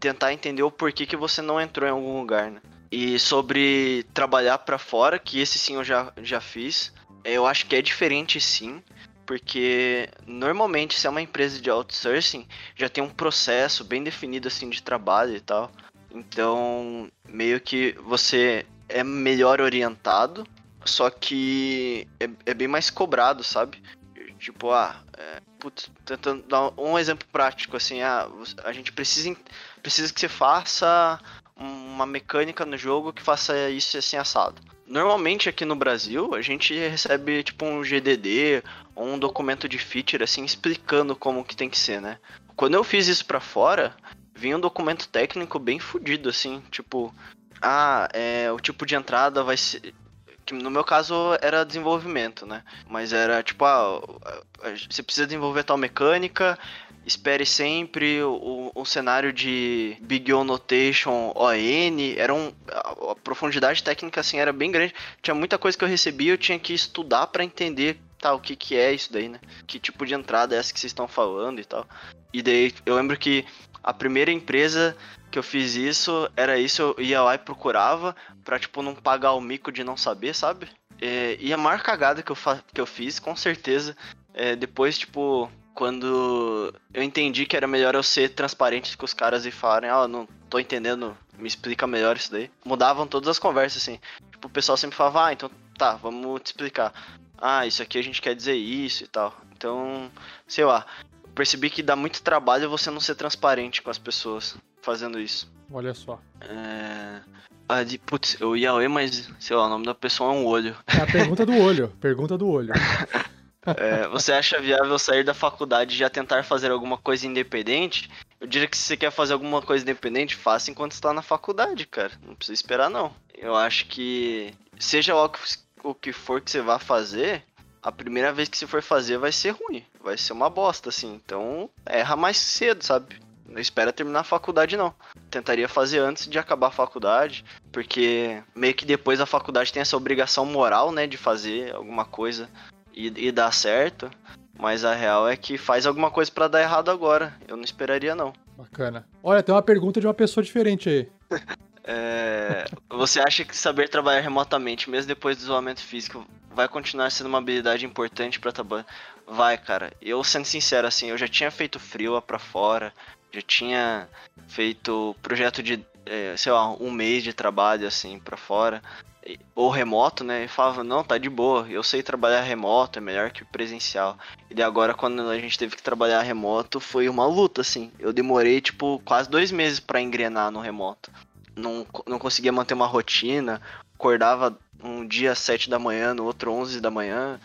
tentar entender o porquê que você não entrou em algum lugar, né? E sobre trabalhar para fora, que esse sim eu já, já fiz, eu acho que é diferente sim, porque normalmente se é uma empresa de outsourcing, já tem um processo bem definido assim de trabalho e tal. Então, meio que você é melhor orientado, só que é, é bem mais cobrado, sabe? Tipo, ah, é, putz, tentando dar um exemplo prático, assim, ah, a gente precisa, precisa que você faça uma mecânica no jogo que faça isso assim assado. Normalmente aqui no Brasil a gente recebe tipo um GDD ou um documento de feature assim explicando como que tem que ser, né? Quando eu fiz isso para fora, vinha um documento técnico bem fodido, assim, tipo, ah, é, o tipo de entrada vai ser. Que no meu caso era desenvolvimento, né? Mas era tipo, ah, você precisa desenvolver tal mecânica, espere sempre o, o cenário de Big O Notation ON, era um, a, a, profundidade técnica assim era bem grande. Tinha muita coisa que eu recebia, eu tinha que estudar para entender tá, o que que é isso daí, né? Que tipo de entrada é essa que vocês estão falando e tal. E daí eu lembro que a primeira empresa que eu fiz isso era isso, eu ia lá e procurava pra, tipo, não pagar o mico de não saber, sabe? É, e a maior cagada que eu, que eu fiz, com certeza, é, depois, tipo, quando eu entendi que era melhor eu ser transparente com os caras e falarem, ah, não tô entendendo, me explica melhor isso daí. Mudavam todas as conversas, assim. Tipo, o pessoal sempre falava, ah, então tá, vamos te explicar. Ah, isso aqui a gente quer dizer isso e tal. Então, sei lá percebi que dá muito trabalho você não ser transparente com as pessoas fazendo isso. Olha só. É. Ah, de, putz, eu ia ler, mas, sei lá, o nome da pessoa é um olho. É a pergunta do olho. Pergunta do olho. É, você acha viável sair da faculdade e já tentar fazer alguma coisa independente? Eu diria que se você quer fazer alguma coisa independente, faça enquanto está na faculdade, cara. Não precisa esperar, não. Eu acho que, seja o que for que você vá fazer, a primeira vez que você for fazer vai ser ruim, vai ser uma bosta, assim. Então, erra mais cedo, sabe? Não espera terminar a faculdade, não. Tentaria fazer antes de acabar a faculdade, porque meio que depois da faculdade tem essa obrigação moral, né, de fazer alguma coisa e, e dar certo. Mas a real é que faz alguma coisa para dar errado agora. Eu não esperaria, não. Bacana. Olha, tem uma pergunta de uma pessoa diferente aí. é, você acha que saber trabalhar remotamente, mesmo depois do isolamento físico, vai continuar sendo uma habilidade importante para trabalhar. Vai, cara. Eu sendo sincero assim, eu já tinha feito frio para fora, já tinha feito projeto de, é, sei lá, um mês de trabalho assim para fora ou remoto, né? E falava, não, tá de boa, eu sei trabalhar remoto, é melhor que presencial. E agora, quando a gente teve que trabalhar remoto, foi uma luta, assim. Eu demorei, tipo, quase dois meses para engrenar no remoto. Não, não conseguia manter uma rotina, acordava um dia às 7 da manhã, no outro 11 da manhã.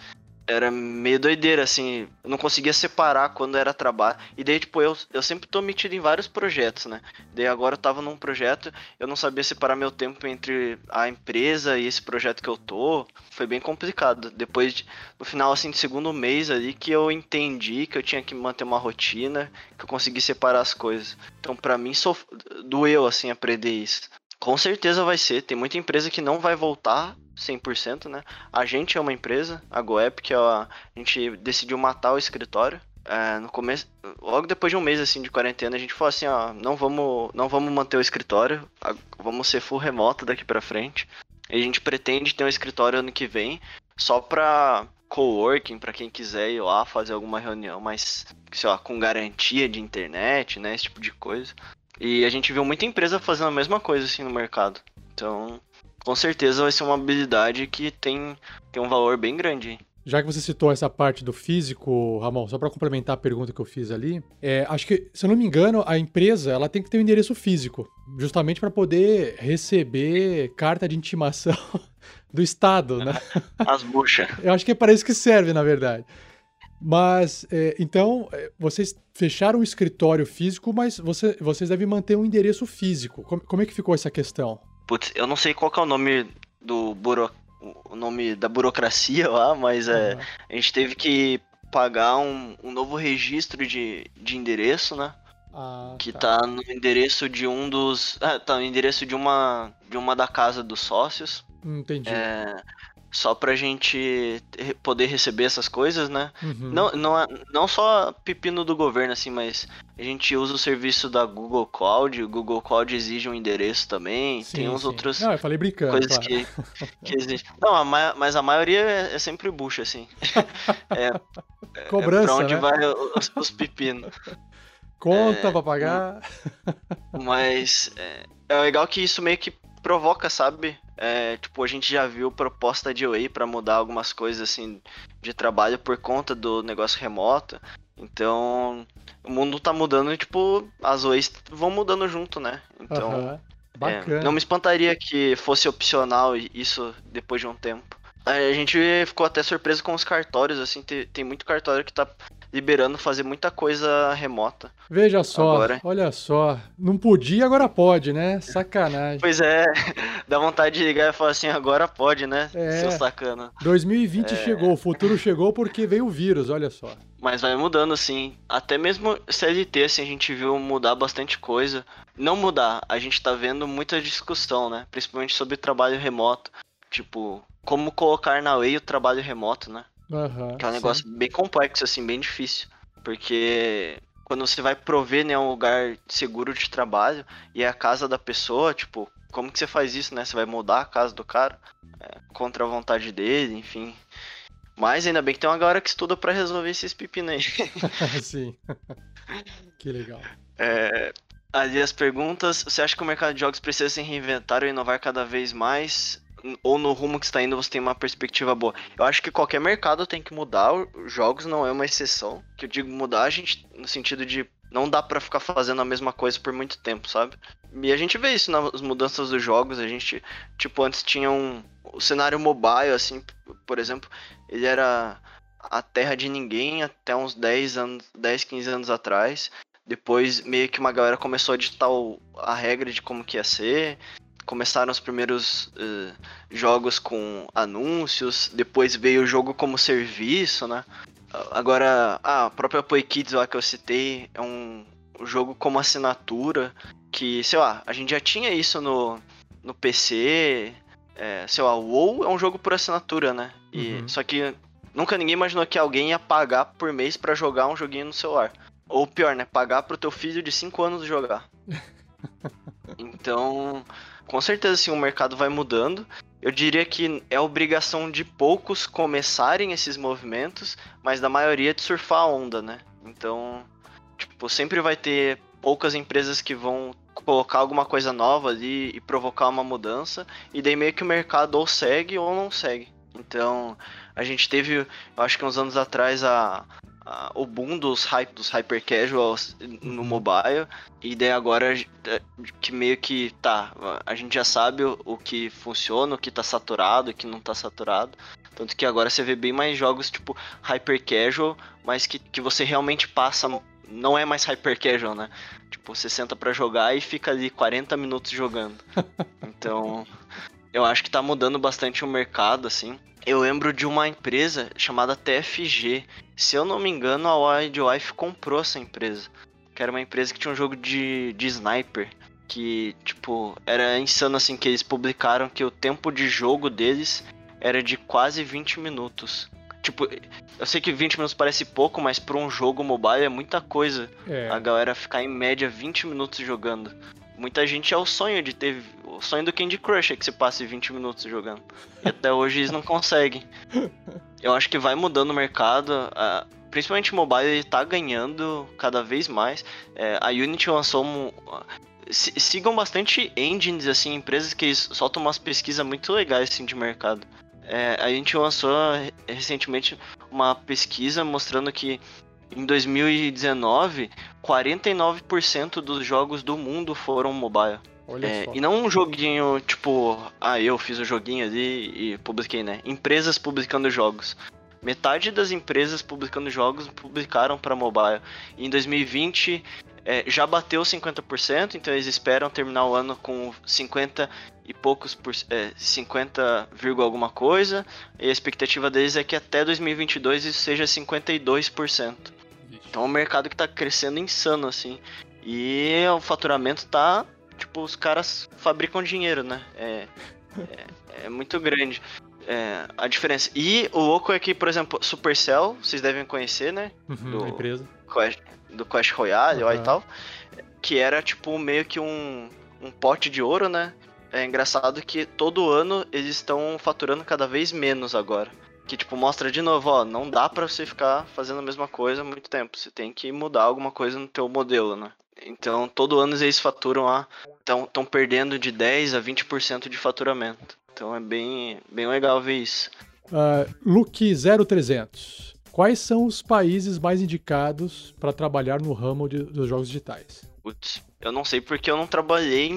Era meio doideira, assim. Eu não conseguia separar quando era trabalho. E daí, tipo, eu, eu sempre tô metido em vários projetos, né? Daí agora eu tava num projeto, eu não sabia separar meu tempo entre a empresa e esse projeto que eu tô. Foi bem complicado. Depois, de, no final, assim, do segundo mês ali, que eu entendi que eu tinha que manter uma rotina, que eu consegui separar as coisas. Então, para mim, sof... doeu, assim, aprender isso. Com certeza vai ser. Tem muita empresa que não vai voltar 100%, né? A gente é uma empresa, a GoApp, que é a, a gente decidiu matar o escritório. É, no começo, logo depois de um mês assim de quarentena, a gente falou assim, ó, não vamos, não vamos manter o escritório, vamos ser full remoto daqui para frente. E a gente pretende ter um escritório ano que vem, só pra coworking, para quem quiser ir lá fazer alguma reunião, mas sei lá, com garantia de internet, né, esse tipo de coisa. E a gente viu muita empresa fazendo a mesma coisa assim no mercado. Então, com certeza vai ser uma habilidade que tem, tem um valor bem grande. Já que você citou essa parte do físico, Ramon, só para complementar a pergunta que eu fiz ali, é, acho que, se eu não me engano, a empresa ela tem que ter um endereço físico, justamente para poder receber carta de intimação do Estado, né? As buchas. Eu acho que é para isso que serve, na verdade. Mas, é, então, é, vocês fecharam o escritório físico, mas você, vocês devem manter um endereço físico. Como, como, é que ficou essa questão? Putz, eu não sei qual é o nome do buro... o nome da burocracia lá, mas é, uhum. a gente teve que pagar um, um novo registro de, de endereço, né? Ah, que tá. tá. no endereço de um dos. Ah, tá no endereço de uma. De uma da casa dos sócios. Entendi. É, só pra gente poder receber essas coisas, né? Uhum. Não, não, é, não só pepino do governo, assim, mas a gente usa o serviço da Google Cloud, o Google Cloud exige um endereço também, sim, tem uns sim. outros... Não, eu falei brincando, Coisas claro. que, que exigem. Não, a, mas a maioria é, é sempre bucha, assim. É, é, Cobrança, é pra onde né? vai os, os pepinos. Conta é, pra pagar. Mas é, é legal que isso meio que provoca, sabe? É, tipo, a gente já viu proposta de Way para mudar algumas coisas assim de trabalho por conta do negócio remoto. Então, o mundo tá mudando e, tipo, as Ways vão mudando junto, né? Então, Bacana. É, não me espantaria que fosse opcional isso depois de um tempo. A gente ficou até surpreso com os cartórios, assim, tem, tem muito cartório que tá liberando fazer muita coisa remota. Veja só, agora. olha só. Não podia, agora pode, né? Sacanagem. Pois é, dá vontade de ligar e falar assim, agora pode, né? É. Seu sacana. 2020 é... chegou, o futuro chegou porque veio o vírus, olha só. Mas vai mudando, assim. Até mesmo CLT, assim, a gente viu mudar bastante coisa. Não mudar, a gente tá vendo muita discussão, né? Principalmente sobre trabalho remoto. Tipo, como colocar na lei o trabalho remoto, né? Uhum, que é um negócio sim. bem complexo, assim, bem difícil. Porque quando você vai prover né, um lugar seguro de trabalho e é a casa da pessoa, tipo, como que você faz isso, né? Você vai mudar a casa do cara é, contra a vontade dele, enfim. Mas ainda bem que tem uma galera que estuda para resolver esses pepinos aí. Sim. que legal. É, ali as perguntas. Você acha que o mercado de jogos precisa se reinventar ou inovar cada vez mais? Ou no rumo que está indo você tem uma perspectiva boa. Eu acho que qualquer mercado tem que mudar, os jogos não é uma exceção. Que eu digo mudar, a gente, no sentido de não dá para ficar fazendo a mesma coisa por muito tempo, sabe? E a gente vê isso nas mudanças dos jogos, a gente, tipo, antes tinha um o cenário mobile assim, por exemplo, ele era a terra de ninguém até uns 10 anos, 10, 15 anos atrás. Depois meio que uma galera começou a ditar a regra de como que ia ser começaram os primeiros uh, jogos com anúncios, depois veio o jogo como serviço, né? Agora, a própria Play Kids lá que eu citei é um jogo como assinatura, que, sei lá, a gente já tinha isso no, no PC, é, sei lá, o WoW é um jogo por assinatura, né? E, uhum. Só que nunca ninguém imaginou que alguém ia pagar por mês para jogar um joguinho no celular. Ou pior, né? Pagar pro teu filho de 5 anos jogar. então, com certeza sim, o mercado vai mudando. Eu diria que é obrigação de poucos começarem esses movimentos, mas da maioria de surfar a onda, né? Então, tipo, sempre vai ter poucas empresas que vão colocar alguma coisa nova ali e provocar uma mudança, e daí meio que o mercado ou segue ou não segue. Então, a gente teve, eu acho que uns anos atrás, a, o boom dos, hype, dos hyper casuals no uhum. mobile. E daí agora é, que meio que tá, a gente já sabe o, o que funciona, o que tá saturado, o que não tá saturado. Tanto que agora você vê bem mais jogos tipo hyper casual, mas que, que você realmente passa. Não é mais hyper casual, né? Tipo, você senta para jogar e fica ali 40 minutos jogando. Então, eu acho que tá mudando bastante o mercado, assim. Eu lembro de uma empresa chamada TFG. Se eu não me engano, a Wild Life comprou essa empresa. Que era uma empresa que tinha um jogo de, de sniper. Que, tipo, era insano assim que eles publicaram que o tempo de jogo deles era de quase 20 minutos. Tipo, eu sei que 20 minutos parece pouco, mas para um jogo mobile é muita coisa. É. A galera ficar em média 20 minutos jogando. Muita gente é o sonho de ter o sonho do Candy Crush é que você passe 20 minutos jogando. E até hoje eles não conseguem. Eu acho que vai mudando o mercado. Principalmente mobile ele tá ganhando cada vez mais. É, a Unity lançou um, sigam bastante engines, assim, empresas que soltam umas pesquisas muito legais assim, de mercado. É, a gente lançou recentemente uma pesquisa mostrando que em 2019, 49% dos jogos do mundo foram mobile. É, e não um joguinho tipo, ah, eu fiz o um joguinho ali e publiquei, né? Empresas publicando jogos. Metade das empresas publicando jogos publicaram para mobile. E em 2020 é, já bateu 50%, então eles esperam terminar o ano com 50 e poucos por é, 50, alguma coisa. E a expectativa deles é que até 2022 isso seja 52%. Então é um mercado que está crescendo insano assim. E o faturamento tá, tipo, os caras fabricam dinheiro, né? É, é, é muito grande. É, a diferença. E o louco é que, por exemplo, Supercell, vocês devem conhecer, né? Uhum, do, empresa. Quest, do Clash Royale uhum. e tal. Que era tipo meio que um, um pote de ouro, né? É engraçado que todo ano eles estão faturando cada vez menos agora. Que tipo, mostra de novo, ó, não dá pra você ficar fazendo a mesma coisa muito tempo. Você tem que mudar alguma coisa no teu modelo, né? Então, todo ano eles faturam lá, estão perdendo de 10 a 20% de faturamento. Então é bem, bem legal ver isso. Uh, Luke 0300. Quais são os países mais indicados para trabalhar no ramo de, dos jogos digitais? Putz, eu não sei porque eu não trabalhei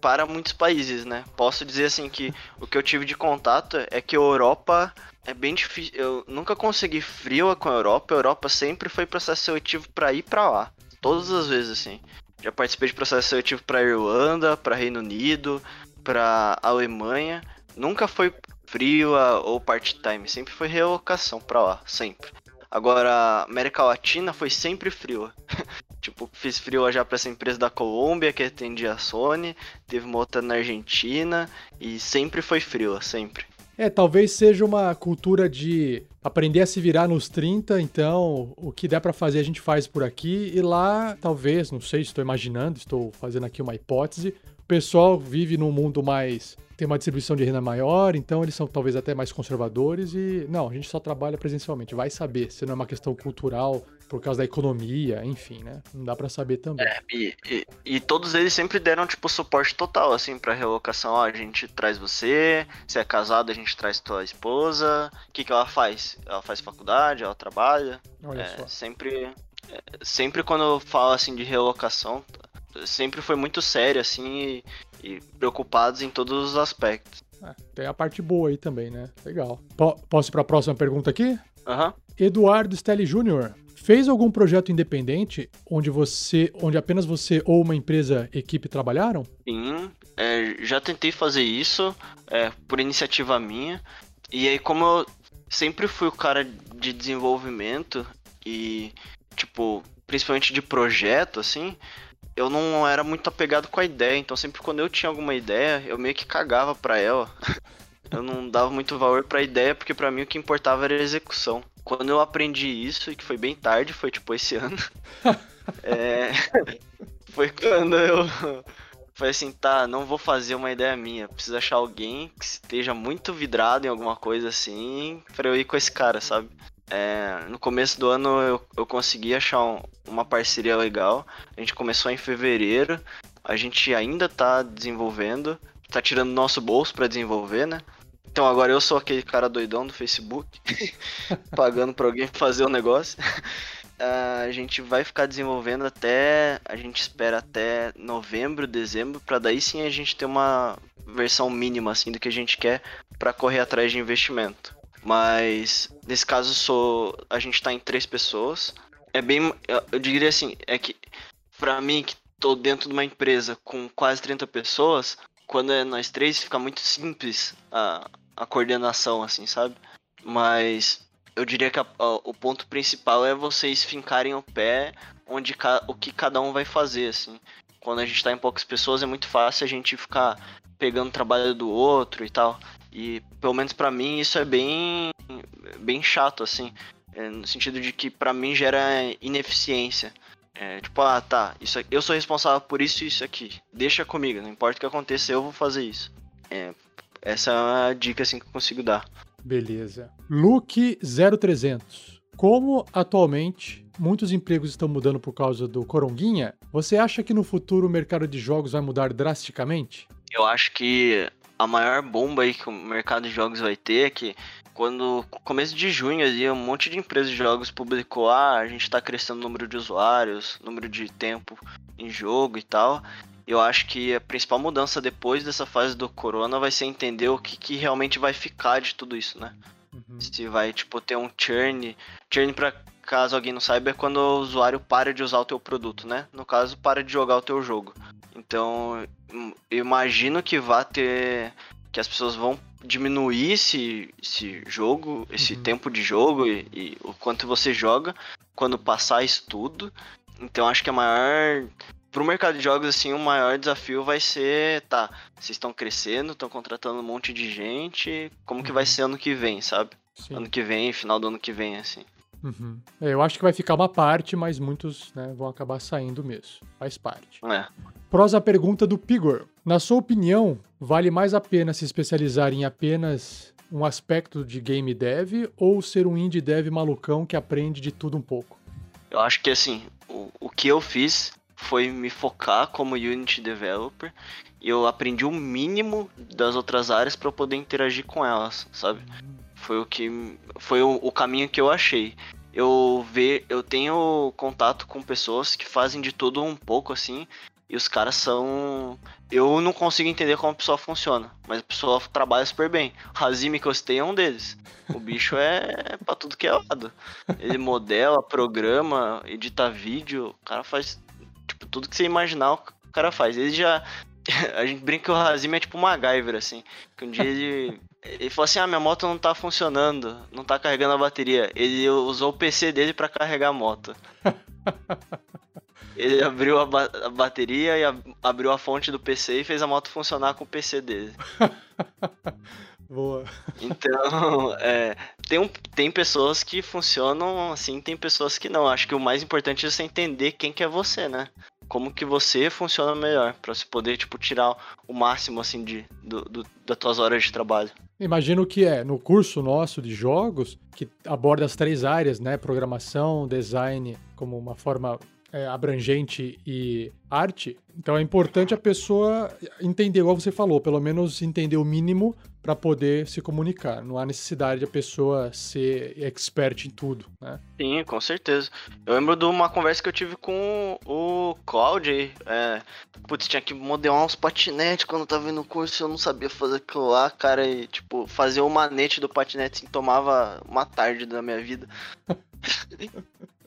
para muitos países, né? Posso dizer assim que o que eu tive de contato é que a Europa é bem difícil. Eu nunca consegui frio com a Europa. A Europa sempre foi processo seletivo para ir para lá. Todas as vezes, assim. Já participei de processo seletivo para Irlanda, para Reino Unido, para Alemanha, nunca foi frio ou part-time, sempre foi relocação para lá, sempre. Agora, América Latina foi sempre frio. tipo, fiz frio já para essa empresa da Colômbia que atendia a Sony, teve uma outra na Argentina e sempre foi frio, sempre. É, talvez seja uma cultura de aprender a se virar nos 30, então o que der para fazer a gente faz por aqui. E lá, talvez, não sei, estou imaginando, estou fazendo aqui uma hipótese, pessoal vive num mundo mais. tem uma distribuição de renda maior, então eles são talvez até mais conservadores e. Não, a gente só trabalha presencialmente. Vai saber se não é uma questão cultural por causa da economia, enfim, né? Não dá para saber também. É, e, e, e, todos eles sempre deram, tipo, suporte total, assim, pra relocação. Ó, a gente traz você, se é casado, a gente traz tua esposa. O que, que ela faz? Ela faz faculdade, ela trabalha. Olha é, só. Sempre. É, sempre quando eu falo assim de relocação, sempre foi muito sério, assim, e, e preocupados em todos os aspectos. É, tem a parte boa aí também, né? Legal. P posso ir para a próxima pergunta aqui? Aham. Uhum. Eduardo Stelli Jr. Fez algum projeto independente onde você, onde apenas você ou uma empresa, equipe trabalharam? Sim, é, já tentei fazer isso é, por iniciativa minha. E aí, como eu sempre fui o cara de desenvolvimento e, tipo, principalmente de projeto, assim, eu não era muito apegado com a ideia, então sempre quando eu tinha alguma ideia, eu meio que cagava pra ela. eu não dava muito valor pra ideia, porque para mim o que importava era a execução. Quando eu aprendi isso, e que foi bem tarde, foi tipo esse ano, é... foi quando eu falei assim, tá, não vou fazer uma ideia minha, preciso achar alguém que esteja muito vidrado em alguma coisa assim, pra eu ir com esse cara, sabe? É, no começo do ano eu, eu consegui achar um, uma parceria legal. A gente começou em fevereiro. A gente ainda tá desenvolvendo. Tá tirando nosso bolso para desenvolver, né? Então agora eu sou aquele cara doidão do Facebook, pagando pra alguém fazer o negócio. a gente vai ficar desenvolvendo até. A gente espera até novembro, dezembro, para daí sim a gente ter uma versão mínima assim do que a gente quer para correr atrás de investimento. Mas nesse caso sou a gente tá em três pessoas. É bem, eu diria assim, é que para mim que tô dentro de uma empresa com quase 30 pessoas, quando é nós três fica muito simples a, a coordenação assim, sabe? Mas eu diria que a, a, o ponto principal é vocês fincarem o pé onde ca, o que cada um vai fazer assim. Quando a gente tá em poucas pessoas é muito fácil a gente ficar pegando o trabalho do outro e tal. E pelo menos para mim isso é bem bem chato assim, é, no sentido de que para mim gera ineficiência. É, tipo, ah, tá, isso aqui, eu sou responsável por isso e isso aqui. Deixa comigo, não importa o que aconteça, eu vou fazer isso. É, essa é a dica assim que eu consigo dar. Beleza. Luke 0300. Como atualmente muitos empregos estão mudando por causa do Coronguinha, você acha que no futuro o mercado de jogos vai mudar drasticamente? Eu acho que a maior bomba aí que o mercado de jogos vai ter é que quando começo de junho ali, um monte de empresas de jogos publicou, ah, a gente tá crescendo o número de usuários, número de tempo em jogo e tal. Eu acho que a principal mudança depois dessa fase do corona vai ser entender o que, que realmente vai ficar de tudo isso, né? Uhum. Se vai, tipo, ter um churn. Churn, pra caso alguém não saiba, é quando o usuário para de usar o teu produto, né? No caso, para de jogar o teu jogo. Então, eu imagino que vai ter. que as pessoas vão diminuir esse, esse jogo, esse uhum. tempo de jogo e, e, o quanto você joga quando passar isso tudo. Então, acho que a maior. Pro mercado de jogos, assim, o maior desafio vai ser, tá, vocês estão crescendo, estão contratando um monte de gente, como uhum. que vai uhum. ser ano que vem, sabe? Sim. Ano que vem, final do ano que vem, assim. Uhum. É, eu acho que vai ficar uma parte, mas muitos né, vão acabar saindo mesmo. Faz parte. É. Prosa pergunta do Pigor. Na sua opinião, vale mais a pena se especializar em apenas um aspecto de game dev ou ser um indie dev malucão que aprende de tudo um pouco? Eu acho que assim, o, o que eu fiz foi me focar como Unity developer e eu aprendi o mínimo das outras áreas para poder interagir com elas, sabe? Foi o que foi o, o caminho que eu achei. Eu ver, eu tenho contato com pessoas que fazem de tudo um pouco assim, e os caras são. Eu não consigo entender como a pessoa funciona, mas a pessoa trabalha super bem. O Hazimi que eu citei é um deles. O bicho é pra tudo que é lado. Ele modela, programa, edita vídeo, o cara faz. Tipo, tudo que você imaginar, o cara faz. Ele já. A gente brinca que o Hazimi é tipo uma MacGyver, assim. Que um dia ele ele falou assim: ah, minha moto não tá funcionando, não tá carregando a bateria. Ele usou o PC dele para carregar a moto. Ele abriu a, ba a bateria e a abriu a fonte do PC e fez a moto funcionar com o PC dele. Boa. Então, é, tem, um, tem pessoas que funcionam assim, tem pessoas que não. Acho que o mais importante é você entender quem que é você, né? como que você funciona melhor, para você poder, tipo, tirar o máximo, assim, de, do, do, das tuas horas de trabalho. Imagino que é no curso nosso de jogos, que aborda as três áreas, né? Programação, design, como uma forma é, abrangente e arte. Então é importante a pessoa entender, igual você falou, pelo menos entender o mínimo para poder se comunicar. Não há necessidade de a pessoa ser expert em tudo, né? Sim, com certeza. Eu lembro de uma conversa que eu tive com o Claudio. É, putz, tinha que modelar uns patinetes quando eu tava no curso eu não sabia fazer aquilo lá, cara. E, tipo, fazer o manete do patinete assim, tomava uma tarde da minha vida.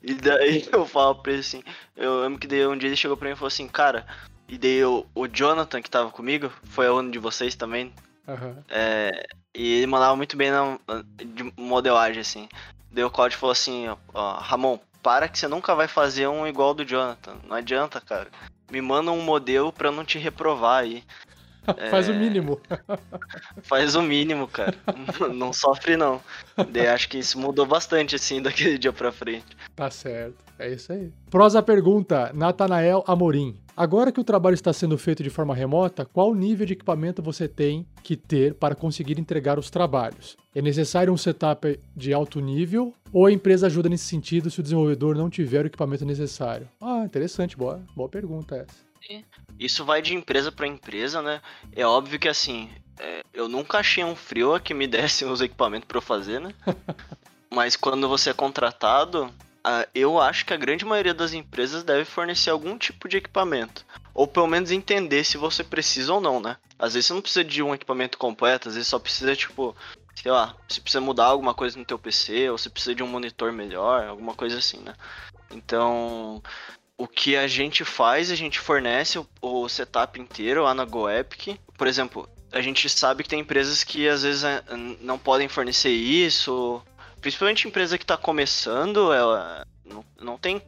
E daí eu falo pra ele assim, eu lembro que daí um dia ele chegou pra mim e falou assim, cara, e daí eu, o Jonathan que tava comigo, foi aluno de vocês também. Uhum. É, e ele mandava muito bem na, de modelagem, assim. Daí o Claudio falou assim, ó, Ramon, para que você nunca vai fazer um igual do Jonathan. Não adianta, cara. Me manda um modelo pra não te reprovar aí. Faz é... o mínimo. Faz o mínimo, cara. não sofre, não. Daí acho que isso mudou bastante, assim, daquele dia pra frente. Tá certo. É isso aí. Prosa pergunta, Natanael Amorim. Agora que o trabalho está sendo feito de forma remota, qual nível de equipamento você tem que ter para conseguir entregar os trabalhos? É necessário um setup de alto nível ou a empresa ajuda nesse sentido se o desenvolvedor não tiver o equipamento necessário? Ah, interessante, boa, boa pergunta essa. Isso vai de empresa para empresa, né? É óbvio que assim, é, eu nunca achei um frio que me desse os equipamentos para eu fazer, né? Mas quando você é contratado, eu acho que a grande maioria das empresas deve fornecer algum tipo de equipamento. Ou pelo menos entender se você precisa ou não, né? Às vezes você não precisa de um equipamento completo, às vezes só precisa, tipo, sei lá, você precisa mudar alguma coisa no teu PC, ou você precisa de um monitor melhor, alguma coisa assim, né? Então, o que a gente faz, a gente fornece o, o setup inteiro lá na GoEpic. Por exemplo, a gente sabe que tem empresas que às vezes não podem fornecer isso, principalmente empresa que está começando, ela não, não tem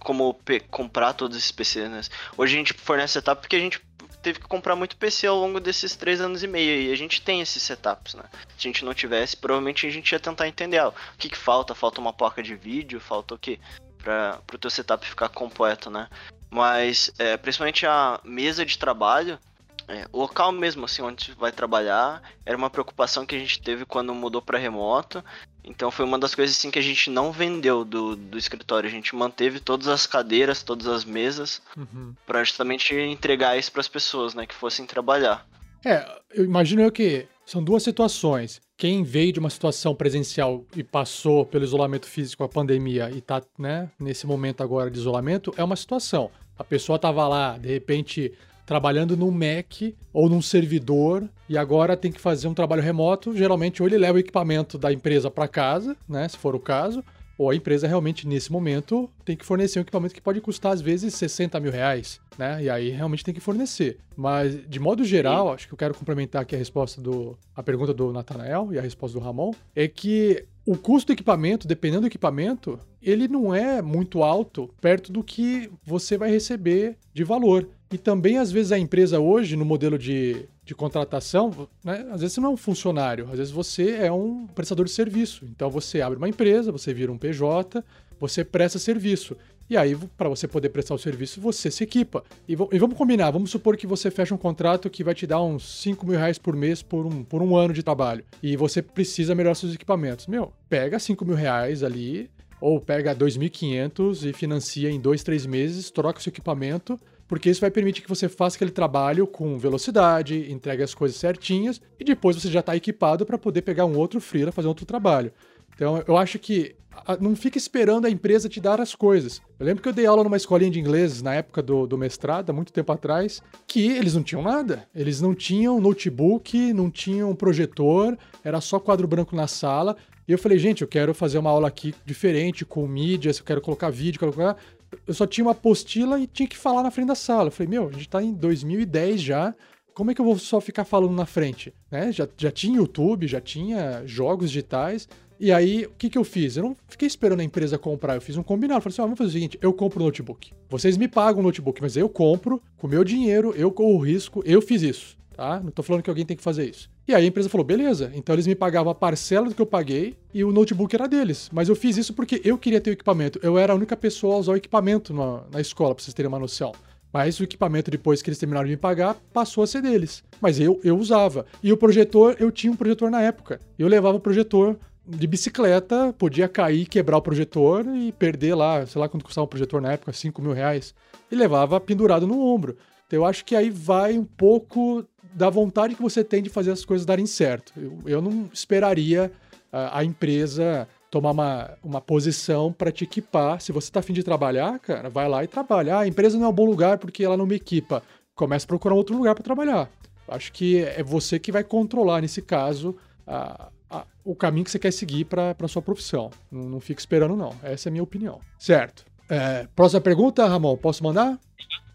como comprar todos esses PCs. Né? Hoje a gente fornece setup porque a gente teve que comprar muito PC ao longo desses três anos e meio e a gente tem esses setups, né? Se a gente não tivesse, provavelmente a gente ia tentar entender ah, o que, que falta, falta uma placa de vídeo, falta o que para o teu setup ficar completo, né? Mas é, principalmente a mesa de trabalho, é, o local mesmo, assim, onde vai trabalhar, era uma preocupação que a gente teve quando mudou para remoto. Então foi uma das coisas assim que a gente não vendeu do, do escritório. A gente manteve todas as cadeiras, todas as mesas, uhum. para justamente entregar isso para as pessoas, né, que fossem trabalhar. É, eu imagino eu que são duas situações. Quem veio de uma situação presencial e passou pelo isolamento físico, a pandemia, e tá, né, nesse momento agora de isolamento, é uma situação. A pessoa estava lá, de repente, trabalhando num Mac ou num servidor e agora tem que fazer um trabalho remoto. Geralmente, ou ele leva o equipamento da empresa para casa, né, se for o caso, ou a empresa realmente, nesse momento, tem que fornecer um equipamento que pode custar, às vezes, 60 mil reais, né? E aí realmente tem que fornecer. Mas, de modo geral, acho que eu quero complementar aqui a resposta do. a pergunta do Natanael e a resposta do Ramon, é que o custo do equipamento, dependendo do equipamento, ele não é muito alto perto do que você vai receber de valor. E também, às vezes, a empresa hoje, no modelo de de contratação, né? Às vezes você não é um funcionário, às vezes você é um prestador de serviço. Então você abre uma empresa, você vira um PJ, você presta serviço. E aí, para você poder prestar o serviço, você se equipa. E, e, vamos combinar, vamos supor que você fecha um contrato que vai te dar uns 5 mil reais por mês por um, por um ano de trabalho. E você precisa melhorar seus equipamentos. Meu, pega 5 mil reais ali, ou pega 2.500 e financia em 2, 3 meses, troca o seu equipamento porque isso vai permitir que você faça aquele trabalho com velocidade, entregue as coisas certinhas e depois você já está equipado para poder pegar um outro freela fazer outro trabalho. Então eu acho que não fica esperando a empresa te dar as coisas. Eu lembro que eu dei aula numa escolinha de inglês na época do, do mestrado, há muito tempo atrás, que eles não tinham nada. Eles não tinham notebook, não tinham projetor, era só quadro branco na sala. E eu falei, gente, eu quero fazer uma aula aqui diferente, com mídias, eu quero colocar vídeo, quero colocar eu só tinha uma apostila e tinha que falar na frente da sala. Eu falei, meu, a gente tá em 2010 já, como é que eu vou só ficar falando na frente? Né? Já, já tinha YouTube, já tinha jogos digitais. E aí, o que, que eu fiz? Eu não fiquei esperando a empresa comprar, eu fiz um combinado. Falei assim: ah, vamos fazer o seguinte: eu compro o notebook. Vocês me pagam o notebook, mas eu compro, com meu dinheiro, eu corro o risco, eu fiz isso, tá? Não tô falando que alguém tem que fazer isso. E aí a empresa falou: beleza, então eles me pagavam a parcela do que eu paguei e o notebook era deles. Mas eu fiz isso porque eu queria ter o equipamento. Eu era a única pessoa a usar o equipamento na, na escola, pra vocês terem uma noção. Mas o equipamento, depois que eles terminaram de me pagar, passou a ser deles. Mas eu, eu usava. E o projetor, eu tinha um projetor na época. Eu levava o projetor de bicicleta, podia cair, quebrar o projetor e perder lá, sei lá quanto custava o projetor na época, 5 mil reais. E levava pendurado no ombro. Então eu acho que aí vai um pouco da vontade que você tem de fazer as coisas darem certo. Eu, eu não esperaria a, a, empresa tomar uma, uma posição para te equipar. Se você está afim de trabalhar, cara, vai lá e trabalha. Ah, a empresa não é um bom lugar porque ela não me equipa. Comece a procurar outro lugar para trabalhar. Acho que é você que vai controlar, nesse caso, a, a, o caminho que você quer seguir para a sua profissão. Não, não fique esperando, não. Essa é a minha opinião. Certo. É, próxima pergunta, Ramon, posso mandar?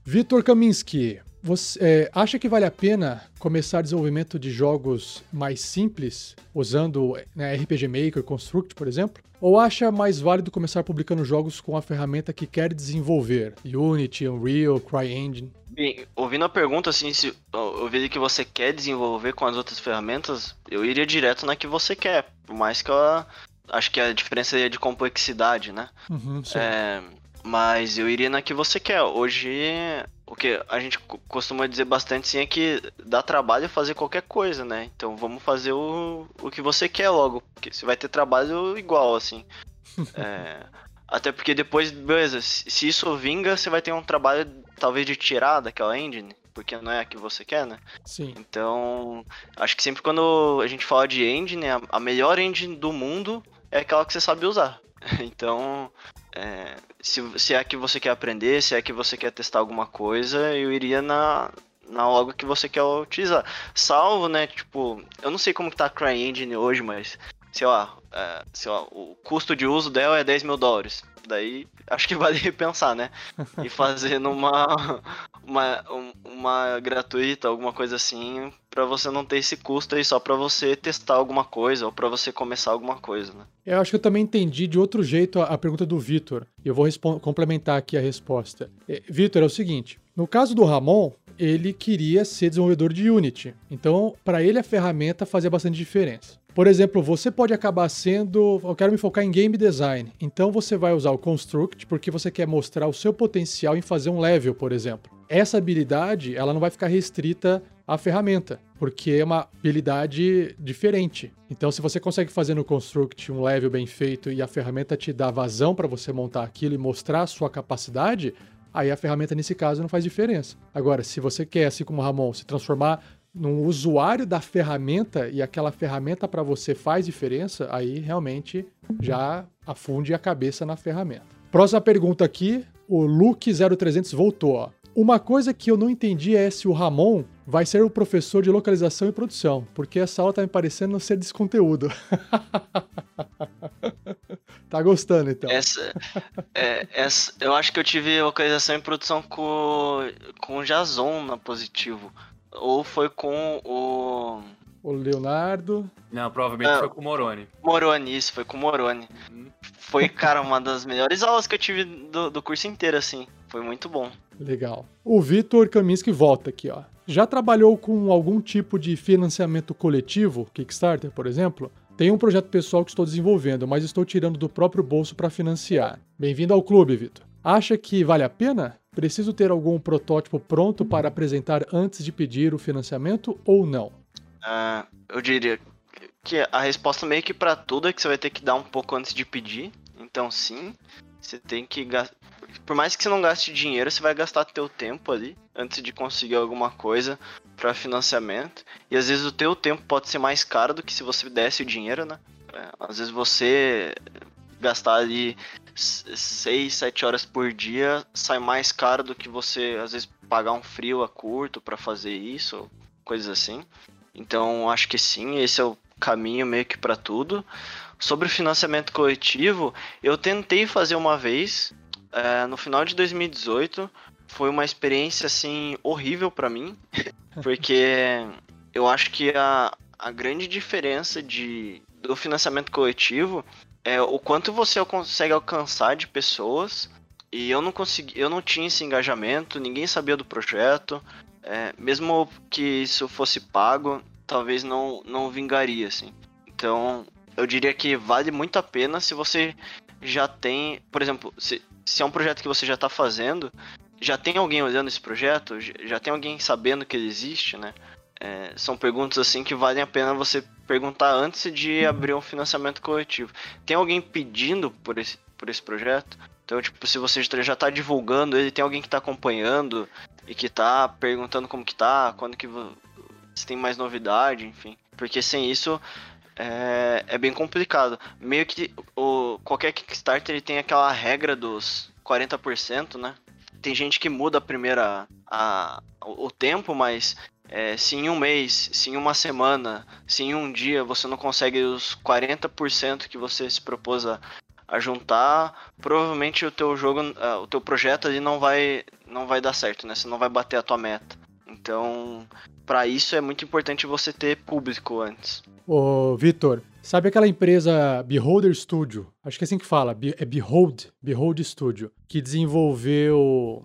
Vitor Kaminski, você é, acha que vale a pena começar desenvolvimento de jogos mais simples, usando né, RPG Maker, Construct, por exemplo? Ou acha mais válido começar publicando jogos com a ferramenta que quer desenvolver? Unity, Unreal, CryEngine? Bem, ouvindo a pergunta, assim, se eu vi que você quer desenvolver com as outras ferramentas, eu iria direto na que você quer, por mais que eu acho que a diferença é de complexidade, né? Uhum, é, mas eu iria na que você quer. Hoje o que a gente costuma dizer bastante sim é que dá trabalho fazer qualquer coisa, né? Então vamos fazer o, o que você quer logo, porque você vai ter trabalho igual, assim. é, até porque depois, beleza, se isso vinga, você vai ter um trabalho talvez de tirar daquela engine, porque não é a que você quer, né? Sim. Então, acho que sempre quando a gente fala de engine, a, a melhor engine do mundo é aquela que você sabe usar. então, é, se, se é que você quer aprender, se é que você quer testar alguma coisa, eu iria na, na logo que você quer utilizar. Salvo, né, tipo, eu não sei como que tá a CryEngine hoje, mas, sei lá, é, sei lá, o custo de uso dela é 10 mil dólares. Daí acho que vale repensar, né? E fazer numa uma, uma gratuita, alguma coisa assim, para você não ter esse custo aí só para você testar alguma coisa ou para você começar alguma coisa, né? Eu acho que eu também entendi de outro jeito a, a pergunta do Vitor. E eu vou complementar aqui a resposta. É, Vitor, é o seguinte: no caso do Ramon, ele queria ser desenvolvedor de Unity. Então, para ele a ferramenta fazia bastante diferença. Por exemplo, você pode acabar sendo. Eu quero me focar em game design. Então você vai usar o Construct porque você quer mostrar o seu potencial em fazer um level, por exemplo. Essa habilidade ela não vai ficar restrita à ferramenta, porque é uma habilidade diferente. Então, se você consegue fazer no Construct um level bem feito e a ferramenta te dá vazão para você montar aquilo e mostrar a sua capacidade, aí a ferramenta nesse caso não faz diferença. Agora, se você quer, assim como o Ramon, se transformar no usuário da ferramenta e aquela ferramenta para você faz diferença, aí realmente já afunde a cabeça na ferramenta. Próxima pergunta aqui, o Luke0300 voltou. Ó. Uma coisa que eu não entendi é se o Ramon vai ser o professor de localização e produção, porque essa aula tá me parecendo ser desconteúdo. tá gostando, então? Essa, é, essa, eu acho que eu tive localização e produção com, com o Jason na Positivo. Ou foi com o... O Leonardo. Não, provavelmente ah, foi com o Moroni. Moroni, isso, foi com o Moroni. Hum. Foi, cara, uma das melhores aulas que eu tive do, do curso inteiro, assim. Foi muito bom. Legal. O Vitor Kaminski volta aqui, ó. Já trabalhou com algum tipo de financiamento coletivo, Kickstarter, por exemplo? Tem um projeto pessoal que estou desenvolvendo, mas estou tirando do próprio bolso para financiar. Bem-vindo ao clube, Vitor. Acha que vale a pena? Preciso ter algum protótipo pronto para apresentar antes de pedir o financiamento ou não? Uh, eu diria que a resposta meio que para tudo é que você vai ter que dar um pouco antes de pedir. Então, sim, você tem que por mais que você não gaste dinheiro, você vai gastar teu tempo ali antes de conseguir alguma coisa para financiamento. E às vezes o teu tempo pode ser mais caro do que se você desse o dinheiro, né? É, às vezes você gastar ali 6, 7 horas por dia sai mais caro do que você às vezes pagar um frio a curto para fazer isso, coisas assim. Então acho que sim, esse é o caminho meio que para tudo. Sobre o financiamento coletivo, eu tentei fazer uma vez, é, no final de 2018 foi uma experiência assim horrível para mim, porque eu acho que a, a grande diferença de, do financiamento coletivo é o quanto você consegue alcançar de pessoas. E eu não consegui, eu não tinha esse engajamento, ninguém sabia do projeto, é, mesmo que isso fosse pago, talvez não não vingaria assim. Então eu diria que vale muito a pena se você já tem, por exemplo, se, se é um projeto que você já está fazendo, já tem alguém olhando esse projeto, já tem alguém sabendo que ele existe, né? É, são perguntas assim que valem a pena você perguntar antes de abrir um financiamento coletivo. Tem alguém pedindo por esse, por esse projeto? Então, tipo, se você já está divulgando ele, tem alguém que está acompanhando e que está perguntando como que tá, quando que se tem mais novidade, enfim. Porque sem isso é, é bem complicado. Meio que o, qualquer Kickstarter ele tem aquela regra dos 40%, né? Tem gente que muda a primeira a, o tempo, mas é, se em um mês, se em uma semana, se em um dia você não consegue os 40% que você se propôs a, a juntar, provavelmente o teu jogo, uh, o teu projeto ali não vai não vai dar certo, né? Você não vai bater a tua meta. Então, para isso é muito importante você ter público antes. Ô, Vitor, sabe aquela empresa Beholder Studio? Acho que é assim que fala, é Behold, Behold Studio, que desenvolveu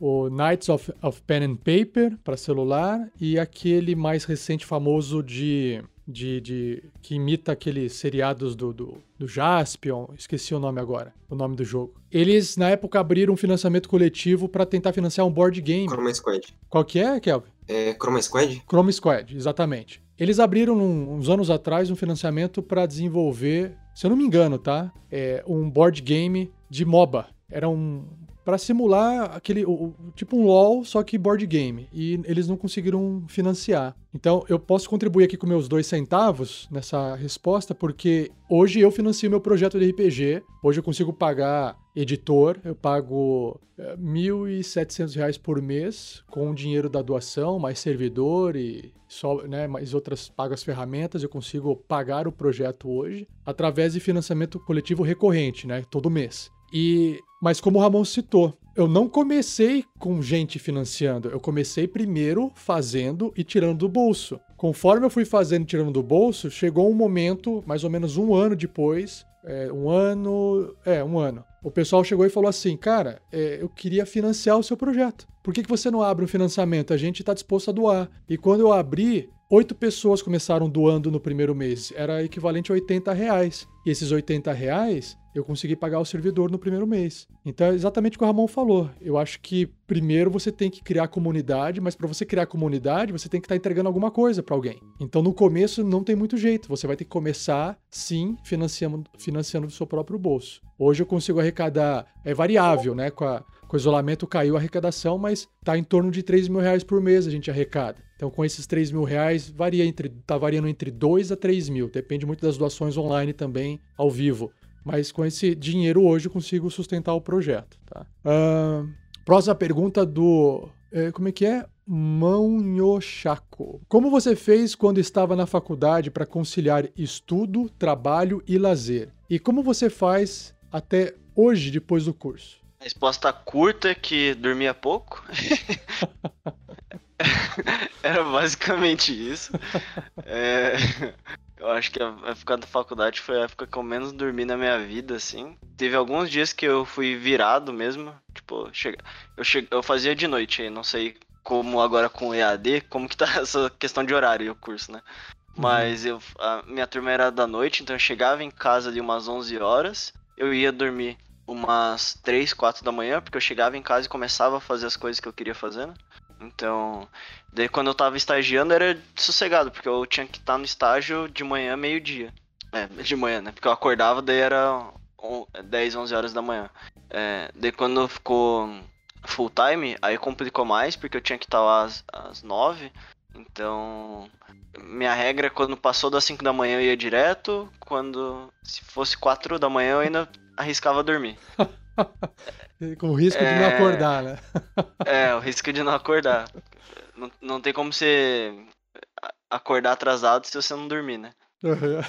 o Knights of, of Pen and Paper para celular e aquele mais recente famoso de, de, de que imita aqueles seriados do, do, do Jaspion, esqueci o nome agora, o nome do jogo. Eles na época abriram um financiamento coletivo para tentar financiar um board game. Chroma Squad. Qual que é, Kelvin? É Chroma Squad? Chroma Squad, exatamente. Eles abriram uns anos atrás um financiamento para desenvolver, se eu não me engano, tá? É um board game de MOBA. Era um para simular aquele o, tipo um LoL, só que board game. E eles não conseguiram financiar. Então eu posso contribuir aqui com meus dois centavos nessa resposta, porque hoje eu financio meu projeto de RPG. Hoje eu consigo pagar editor, eu pago é, R$ 1.700 por mês com o dinheiro da doação, mais servidor e só, né, mais outras pagas ferramentas, eu consigo pagar o projeto hoje através de financiamento coletivo recorrente, né, todo mês. E mas como o Ramon citou, eu não comecei com gente financiando, eu comecei primeiro fazendo e tirando do bolso. Conforme eu fui fazendo e tirando do bolso, chegou um momento, mais ou menos um ano depois, é, um ano, é, um ano. O pessoal chegou e falou assim, cara, é, eu queria financiar o seu projeto. Por que, que você não abre um financiamento? A gente está disposto a doar. E quando eu abri, oito pessoas começaram doando no primeiro mês. Era equivalente a 80 reais. E esses 80 reais eu consegui pagar o servidor no primeiro mês. Então é exatamente o que o Ramon falou. Eu acho que primeiro você tem que criar comunidade, mas para você criar comunidade, você tem que estar tá entregando alguma coisa para alguém. Então no começo não tem muito jeito. Você vai ter que começar, sim, financiando, financiando do seu próprio bolso. Hoje eu consigo arrecadar, é variável, né? Com, a, com o isolamento caiu a arrecadação, mas está em torno de 3 mil reais por mês a gente arrecada. Então, com esses 3 mil reais, varia entre, tá variando entre 2 a 3 mil. Depende muito das doações online também, ao vivo. Mas com esse dinheiro hoje eu consigo sustentar o projeto. Tá? Uh, próxima pergunta do. É, como é que é? Mãonhochaco. Como você fez quando estava na faculdade para conciliar estudo, trabalho e lazer? E como você faz até hoje, depois do curso? A resposta curta é que dormia pouco. Era basicamente isso. É, eu acho que a época da faculdade foi a época que eu menos dormi na minha vida, assim. Teve alguns dias que eu fui virado mesmo. Tipo, chega, eu, che, eu fazia de noite, não sei como agora com EAD, como que tá essa questão de horário e o curso, né? Uhum. Mas eu, a minha turma era da noite, então eu chegava em casa ali umas 11 horas, eu ia dormir umas 3, 4 da manhã, porque eu chegava em casa e começava a fazer as coisas que eu queria fazer, né? Então, daí quando eu tava estagiando era sossegado, porque eu tinha que estar no estágio de manhã, meio-dia. É, de manhã, né? Porque eu acordava, daí era 10, 11 horas da manhã. É, daí quando ficou full time, aí complicou mais, porque eu tinha que estar lá às, às 9. Então, minha regra, quando passou das 5 da manhã eu ia direto, quando se fosse 4 da manhã eu ainda arriscava dormir. Com o risco é... de não é. acordar, né? é, o risco de não acordar. Não, não tem como você acordar atrasado se você não dormir, né? Uhum.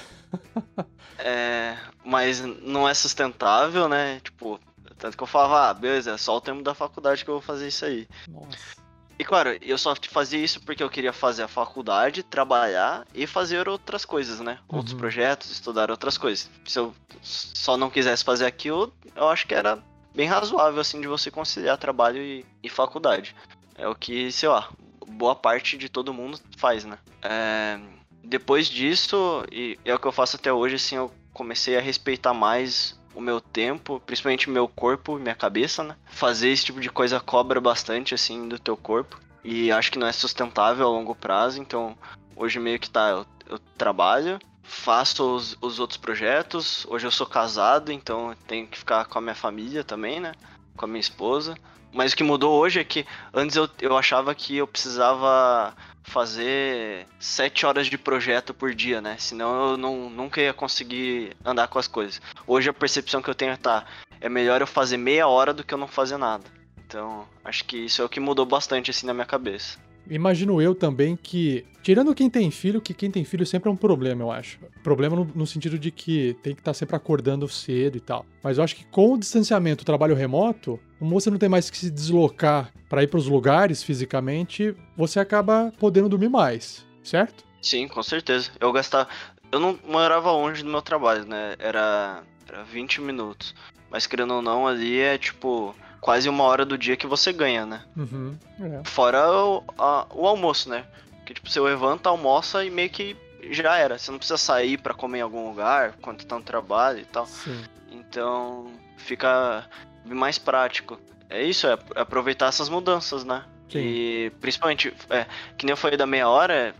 é, mas não é sustentável, né? Tipo, tanto que eu falava, ah, beleza, é só o tempo da faculdade que eu vou fazer isso aí. Nossa. E claro, eu só fazia isso porque eu queria fazer a faculdade, trabalhar e fazer outras coisas, né? Uhum. Outros projetos, estudar outras coisas. Se eu só não quisesse fazer aquilo, eu acho que era bem razoável, assim, de você conciliar trabalho e, e faculdade. É o que, sei lá, boa parte de todo mundo faz, né? É, depois disso, e é o que eu faço até hoje, assim, eu comecei a respeitar mais o meu tempo, principalmente meu corpo minha cabeça, né? Fazer esse tipo de coisa cobra bastante, assim, do teu corpo. E acho que não é sustentável a longo prazo, então hoje meio que tá, eu, eu trabalho, faço os, os outros projetos. Hoje eu sou casado, então tenho que ficar com a minha família também, né? Com a minha esposa. Mas o que mudou hoje é que antes eu, eu achava que eu precisava fazer sete horas de projeto por dia, né? Senão eu não, nunca ia conseguir andar com as coisas. Hoje a percepção que eu tenho é, tá, é melhor eu fazer meia hora do que eu não fazer nada. Então, acho que isso é o que mudou bastante assim na minha cabeça. Imagino eu também que, tirando quem tem filho, que quem tem filho sempre é um problema, eu acho. Problema no, no sentido de que tem que estar tá sempre acordando cedo e tal. Mas eu acho que com o distanciamento, o trabalho remoto, como você não tem mais que se deslocar para ir para os lugares fisicamente, você acaba podendo dormir mais, certo? Sim, com certeza. Eu gastava. Eu não morava longe do meu trabalho, né? Era, era 20 minutos. Mas querendo ou não, ali é tipo quase uma hora do dia que você ganha, né? Uhum, é. Fora o, a, o almoço, né? Que tipo, você levanta, almoça e meio que já era. Você não precisa sair para comer em algum lugar quando tá no trabalho e tal. Sim. Então fica mais prático. É isso, é aproveitar essas mudanças, né? Sim. E principalmente, é, que nem eu falei da meia hora, é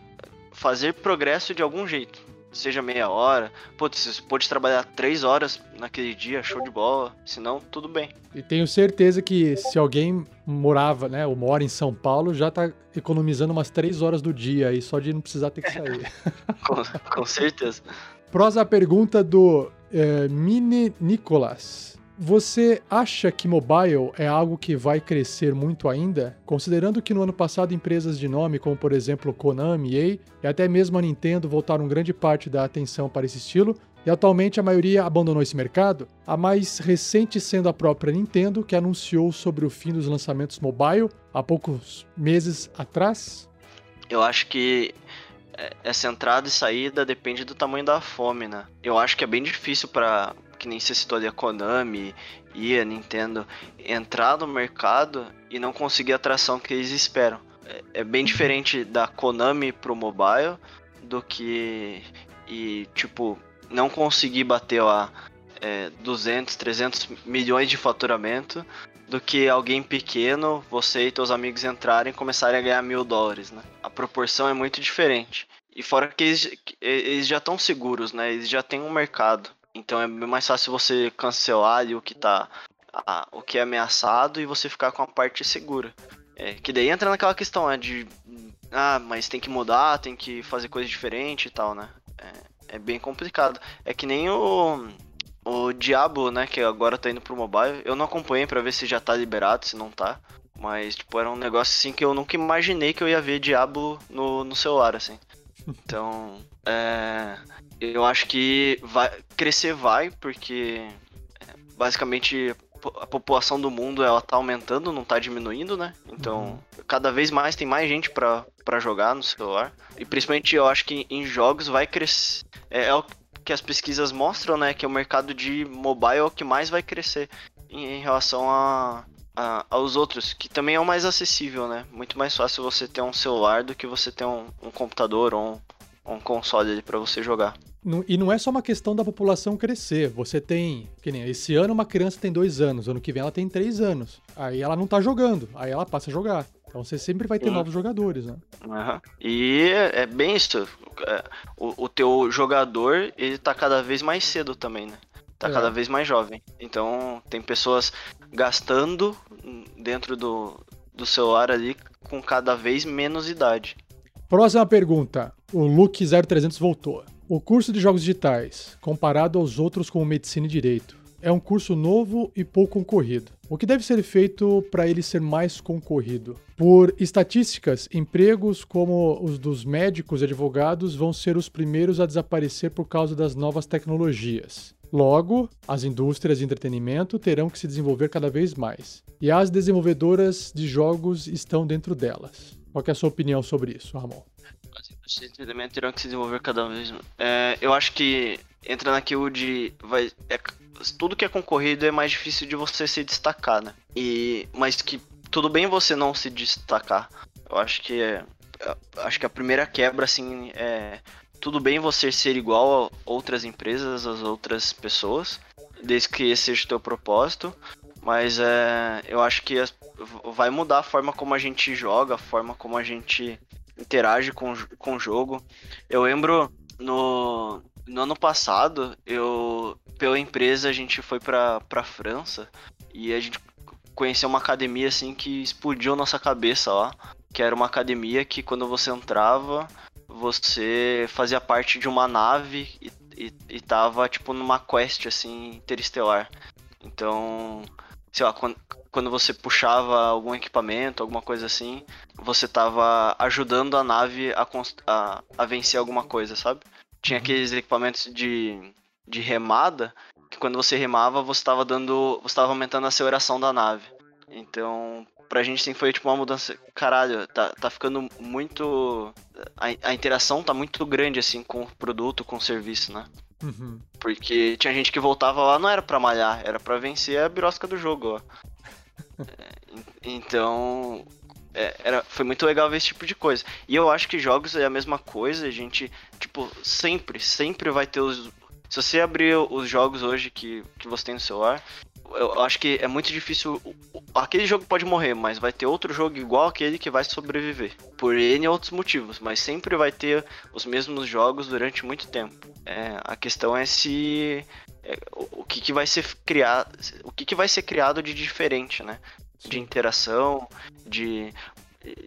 fazer progresso de algum jeito seja meia hora. Putz, você pode trabalhar três horas naquele dia, show de bola. Senão, tudo bem. E tenho certeza que se alguém morava, né, ou mora em São Paulo, já tá economizando umas três horas do dia aí, só de não precisar ter que sair. com, com certeza. Próxima pergunta do é, Mini Nicolas. Você acha que mobile é algo que vai crescer muito ainda? Considerando que no ano passado empresas de nome como por exemplo Konami, EA e até mesmo a Nintendo voltaram grande parte da atenção para esse estilo, e atualmente a maioria abandonou esse mercado, a mais recente sendo a própria Nintendo, que anunciou sobre o fim dos lançamentos mobile há poucos meses atrás? Eu acho que essa entrada e saída depende do tamanho da fome, né? Eu acho que é bem difícil para que nem você citou ali a Konami e a Nintendo, entrar no mercado e não conseguir a atração que eles esperam. É, é bem diferente da Konami pro mobile do que e tipo não conseguir bater lá é, 200, 300 milhões de faturamento do que alguém pequeno, você e teus amigos entrarem e começarem a ganhar mil dólares, né? A proporção é muito diferente. E fora que eles, eles já estão seguros, né? Eles já têm um mercado. Então é mais fácil você cancelar o que tá. A, o que é ameaçado e você ficar com a parte segura. É, que daí entra naquela questão né, de ah, mas tem que mudar, tem que fazer coisa diferente e tal, né? É, é bem complicado. É que nem o, o Diablo, né, que agora tá indo pro mobile. Eu não acompanhei para ver se já tá liberado, se não tá. Mas, tipo, era um negócio assim que eu nunca imaginei que eu ia ver Diablo no, no celular, assim. Então, é, eu acho que vai crescer vai, porque é, basicamente a população do mundo ela tá aumentando, não tá diminuindo, né? Então, uhum. cada vez mais tem mais gente para jogar no celular. E principalmente eu acho que em jogos vai crescer. É, é, o que as pesquisas mostram, né? Que o mercado de mobile é o que mais vai crescer em, em relação a, a, aos outros, que também é o mais acessível, né? Muito mais fácil você ter um celular do que você ter um, um computador ou um, um console para você jogar. E não é só uma questão da população crescer. Você tem, que nem esse ano uma criança tem dois anos, ano que vem ela tem três anos. Aí ela não tá jogando, aí ela passa a jogar. Então você sempre vai ter Sim. novos jogadores, né? Uhum. E é bem isso. É, o, o teu jogador, ele tá cada vez mais cedo também, né? Tá é. cada vez mais jovem. Então tem pessoas gastando dentro do, do celular ali com cada vez menos idade. Próxima pergunta. O Luke 0300 voltou. O curso de Jogos Digitais, comparado aos outros como Medicina e Direito, é um curso novo e pouco concorrido. O que deve ser feito para ele ser mais concorrido? Por estatísticas, empregos como os dos médicos e advogados vão ser os primeiros a desaparecer por causa das novas tecnologias. Logo, as indústrias de entretenimento terão que se desenvolver cada vez mais. E as desenvolvedoras de jogos estão dentro delas. Qual é a sua opinião sobre isso, Ramon? De entretenimento terão que se desenvolver cada vez mais. É, eu acho que entra naquilo de. Vai, é, tudo que é concorrido é mais difícil de você se destacar, né? E, mas que tudo bem você não se destacar. Eu acho que é. Acho que a primeira quebra, assim, é. Tudo bem você ser igual a outras empresas, as outras pessoas, desde que esse seja o teu propósito. Mas é, eu acho que vai mudar a forma como a gente joga, a forma como a gente interage com, com o jogo. Eu lembro no, no ano passado, eu pela empresa a gente foi pra, pra França e a gente conheceu uma academia assim que explodiu nossa cabeça lá. Que era uma academia que quando você entrava, você fazia parte de uma nave e, e, e tava tipo numa quest assim interestelar. Então, sei lá, quando, quando você puxava algum equipamento, alguma coisa assim, você tava ajudando a nave a, a, a vencer alguma coisa, sabe? Tinha uhum. aqueles equipamentos de, de remada, que quando você remava, você tava dando. Você tava aumentando a aceleração da nave. Então, pra gente sim foi tipo uma mudança. Caralho, tá, tá ficando muito. A, a interação tá muito grande assim com o produto, com o serviço, né? Uhum. Porque tinha gente que voltava lá, não era pra malhar, era pra vencer a birosca do jogo, ó. É, então, é, era, foi muito legal ver esse tipo de coisa. E eu acho que jogos é a mesma coisa, a gente, tipo, sempre, sempre vai ter os. Se você abrir os jogos hoje que, que você tem no celular, eu acho que é muito difícil. Aquele jogo pode morrer, mas vai ter outro jogo igual aquele que vai sobreviver. Por N outros motivos, mas sempre vai ter os mesmos jogos durante muito tempo. É, a questão é se. É, o, que, que vai ser criado. O que, que vai ser criado de diferente, né? De interação, de.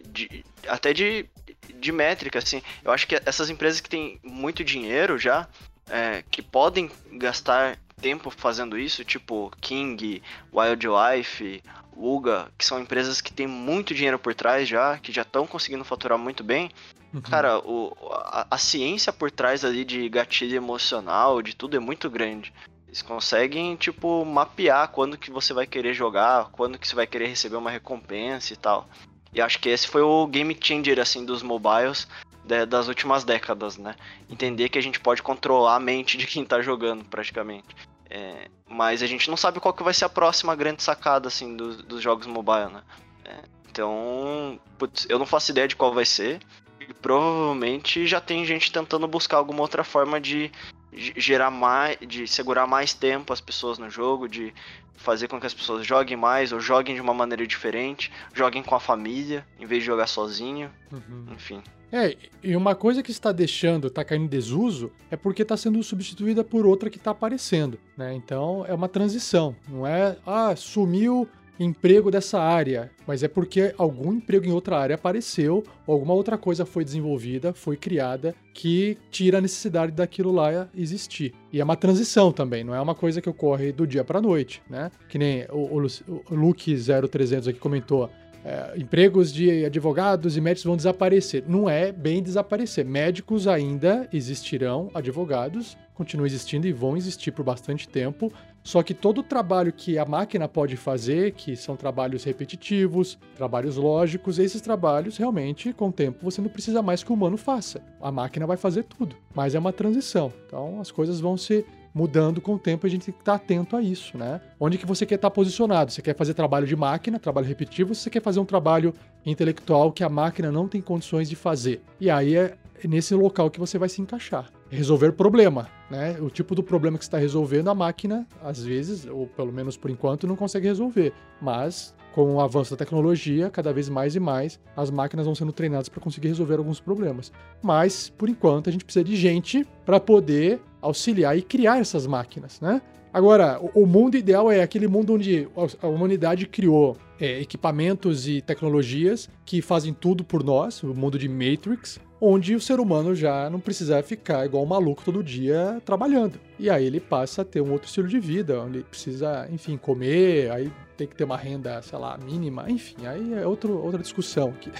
de até de, de métrica, assim. Eu acho que essas empresas que têm muito dinheiro já. É, que podem gastar tempo fazendo isso, tipo King, Wildlife, Uga, que são empresas que têm muito dinheiro por trás já, que já estão conseguindo faturar muito bem. Uhum. Cara, o, a, a, ciência por trás ali de gatilho emocional, de tudo é muito grande. Eles conseguem, tipo, mapear quando que você vai querer jogar, quando que você vai querer receber uma recompensa e tal. E acho que esse foi o game changer, assim, dos mobiles de, das últimas décadas, né? Entender que a gente pode controlar a mente de quem tá jogando, praticamente. É, mas a gente não sabe qual que vai ser a próxima grande sacada, assim, do, dos jogos mobile, né? É, então, putz, eu não faço ideia de qual vai ser. E provavelmente já tem gente tentando buscar alguma outra forma de gerar mais, de segurar mais tempo as pessoas no jogo, de fazer com que as pessoas joguem mais ou joguem de uma maneira diferente, joguem com a família em vez de jogar sozinho, uhum. enfim. É, e uma coisa que está deixando, está caindo em desuso, é porque está sendo substituída por outra que está aparecendo, né? Então é uma transição, não é, ah, sumiu emprego dessa área, mas é porque algum emprego em outra área apareceu, ou alguma outra coisa foi desenvolvida, foi criada, que tira a necessidade daquilo lá existir. E é uma transição também, não é uma coisa que ocorre do dia para noite, né? Que nem o, o, o Luke 0300 aqui comentou, é, empregos de advogados e médicos vão desaparecer. Não é bem desaparecer. Médicos ainda existirão, advogados continuam existindo e vão existir por bastante tempo. Só que todo o trabalho que a máquina pode fazer, que são trabalhos repetitivos, trabalhos lógicos, esses trabalhos realmente, com o tempo, você não precisa mais que o humano faça. A máquina vai fazer tudo. Mas é uma transição. Então as coisas vão se mudando com o tempo, a gente tem que estar atento a isso, né? Onde que você quer estar posicionado? Você quer fazer trabalho de máquina, trabalho repetitivo, você quer fazer um trabalho intelectual que a máquina não tem condições de fazer? E aí é nesse local que você vai se encaixar. Resolver problema, né? O tipo do problema que está resolvendo, a máquina, às vezes, ou pelo menos por enquanto, não consegue resolver. Mas com o avanço da tecnologia, cada vez mais e mais, as máquinas vão sendo treinadas para conseguir resolver alguns problemas. Mas, por enquanto, a gente precisa de gente para poder auxiliar e criar essas máquinas, né? Agora, o mundo ideal é aquele mundo onde a humanidade criou é, equipamentos e tecnologias que fazem tudo por nós, o mundo de Matrix, onde o ser humano já não precisa ficar igual um maluco todo dia trabalhando. E aí ele passa a ter um outro estilo de vida, onde ele precisa, enfim, comer, aí tem que ter uma renda, sei lá, mínima, enfim, aí é outro, outra discussão aqui.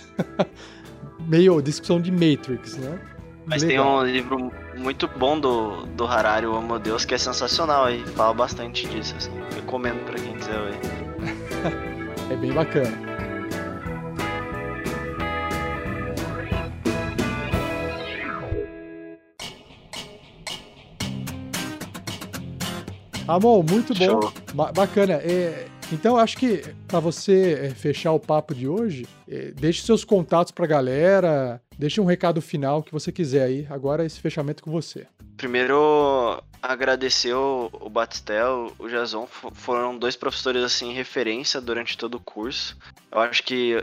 Meio discussão de Matrix, né? Mas Legal. tem um livro muito bom do, do Harari, o Amo Deus, que é sensacional aí. Fala bastante disso, assim. Recomendo pra quem quiser ler. é bem bacana. Amor, muito bom. Ba bacana. É, então, acho que para você é, fechar o papo de hoje, é, deixe seus contatos para a galera, deixe um recado final que você quiser aí. Agora, esse fechamento com você. Primeiro, agradecer o, o Batistel, o Jason, foram dois professores assim referência durante todo o curso. Eu acho que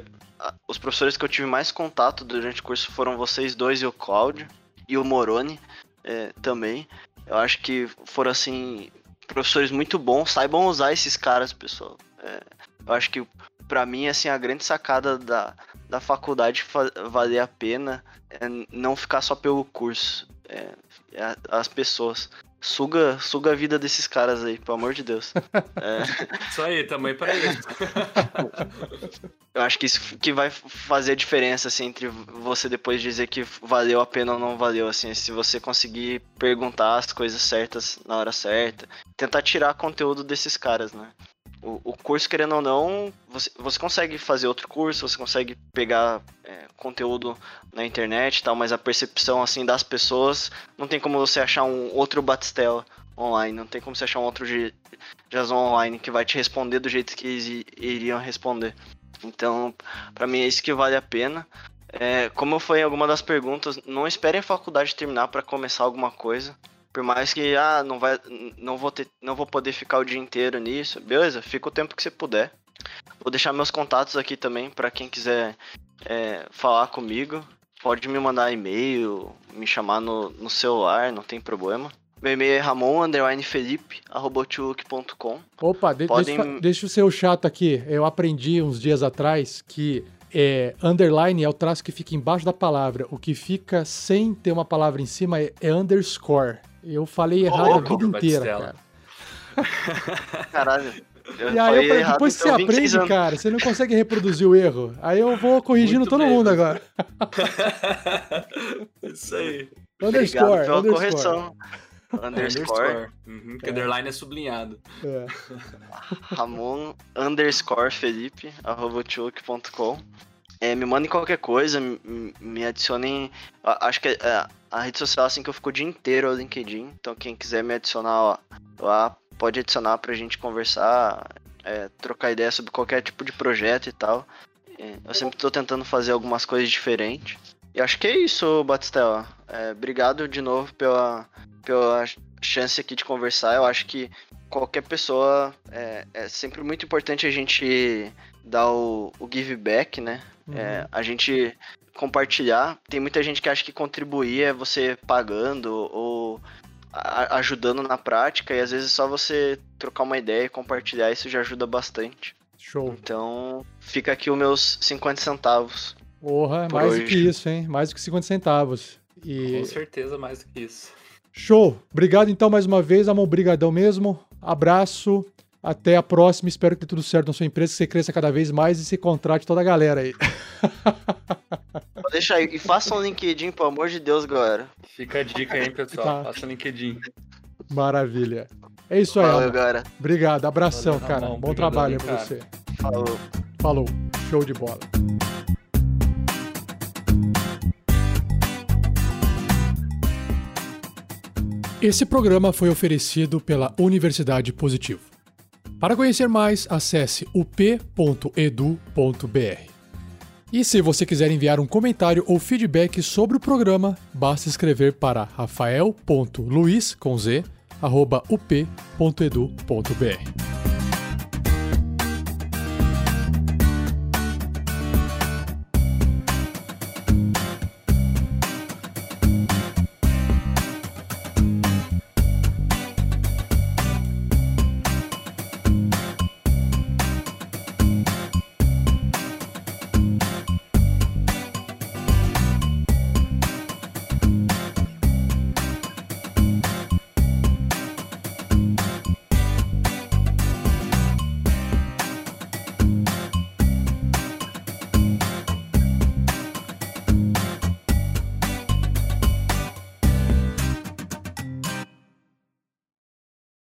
os professores que eu tive mais contato durante o curso foram vocês dois e o Cláudio e o Moroni é, também. Eu acho que foram assim professores muito bons, saibam usar esses caras, pessoal. É, eu acho que para mim assim a grande sacada da, da faculdade valer a pena é não ficar só pelo curso, é, é as pessoas. Suga, suga a vida desses caras aí, pelo amor de Deus. É. Isso aí, também para isso. Eu acho que isso que vai fazer a diferença, assim, entre você depois dizer que valeu a pena ou não valeu, assim, se você conseguir perguntar as coisas certas na hora certa, tentar tirar conteúdo desses caras, né? O, o curso, querendo ou não, você, você consegue fazer outro curso, você consegue pegar é, conteúdo na internet e tal, mas a percepção, assim, das pessoas, não tem como você achar um outro Batistella online, não tem como você achar um outro Jason online que vai te responder do jeito que eles iriam responder. Então, para mim é isso que vale a pena. É, como foi alguma das perguntas, não esperem a faculdade terminar para começar alguma coisa. Por mais que, ah, não, vai, não, vou ter, não vou poder ficar o dia inteiro nisso, beleza, fica o tempo que você puder. Vou deixar meus contatos aqui também para quem quiser é, falar comigo. Pode me mandar e-mail, me chamar no, no celular, não tem problema. Meu e-mail é ramon_felipe.com. Opa, de, Podem... deixa, deixa o chato aqui. Eu aprendi uns dias atrás que é, underline é o traço que fica embaixo da palavra. O que fica sem ter uma palavra em cima é, é underscore. Eu falei errado oh, a vida inteira, cara. Caralho. Eu e aí, eu falei, depois que então você aprende, anos. cara, você não consegue reproduzir o erro. Aí eu vou corrigindo Muito todo bem. mundo agora. Isso aí. Underscore. Obrigado pela underscore. correção. Underscore. Uhum, que é. underline é sublinhado. É. Ramon underscore Felipe, arroba é, me mandem qualquer coisa, me, adicionem. Acho que é, a rede social assim que eu fico o dia inteiro é o LinkedIn. Então quem quiser me adicionar ó, lá, pode adicionar pra gente conversar, é, trocar ideia sobre qualquer tipo de projeto e tal. É, eu sempre tô tentando fazer algumas coisas diferentes. E acho que é isso, Batistella. É, obrigado de novo pela, pela chance aqui de conversar. Eu acho que qualquer pessoa é, é sempre muito importante a gente dar o, o give back, né? Uhum. É, a gente compartilhar. Tem muita gente que acha que contribuir é você pagando ou ajudando na prática, e às vezes só você trocar uma ideia e compartilhar, isso já ajuda bastante. Show. Então, fica aqui os meus 50 centavos. Porra, mais hoje. do que isso, hein? Mais do que 50 centavos. E... Com certeza mais do que isso. Show! Obrigado então mais uma vez, Amon. Brigadão mesmo. Abraço. Até a próxima. Espero que dê tudo certo na sua empresa, que você cresça cada vez mais e se contrate toda a galera aí. Deixa aí. E faça um LinkedIn, pelo amor de Deus, galera. Fica a dica aí, pessoal. Tá. Faça um LinkedIn. Maravilha. É isso aí, Valeu, galera. Obrigado. Abração, Valeu, cara. Bom Obrigadão, trabalho aí pra você. Falou. Falou. Show de bola. Esse programa foi oferecido pela Universidade Positivo. Para conhecer mais, acesse up.edu.br. E se você quiser enviar um comentário ou feedback sobre o programa, basta escrever para rafael.luiz.up.edu.br.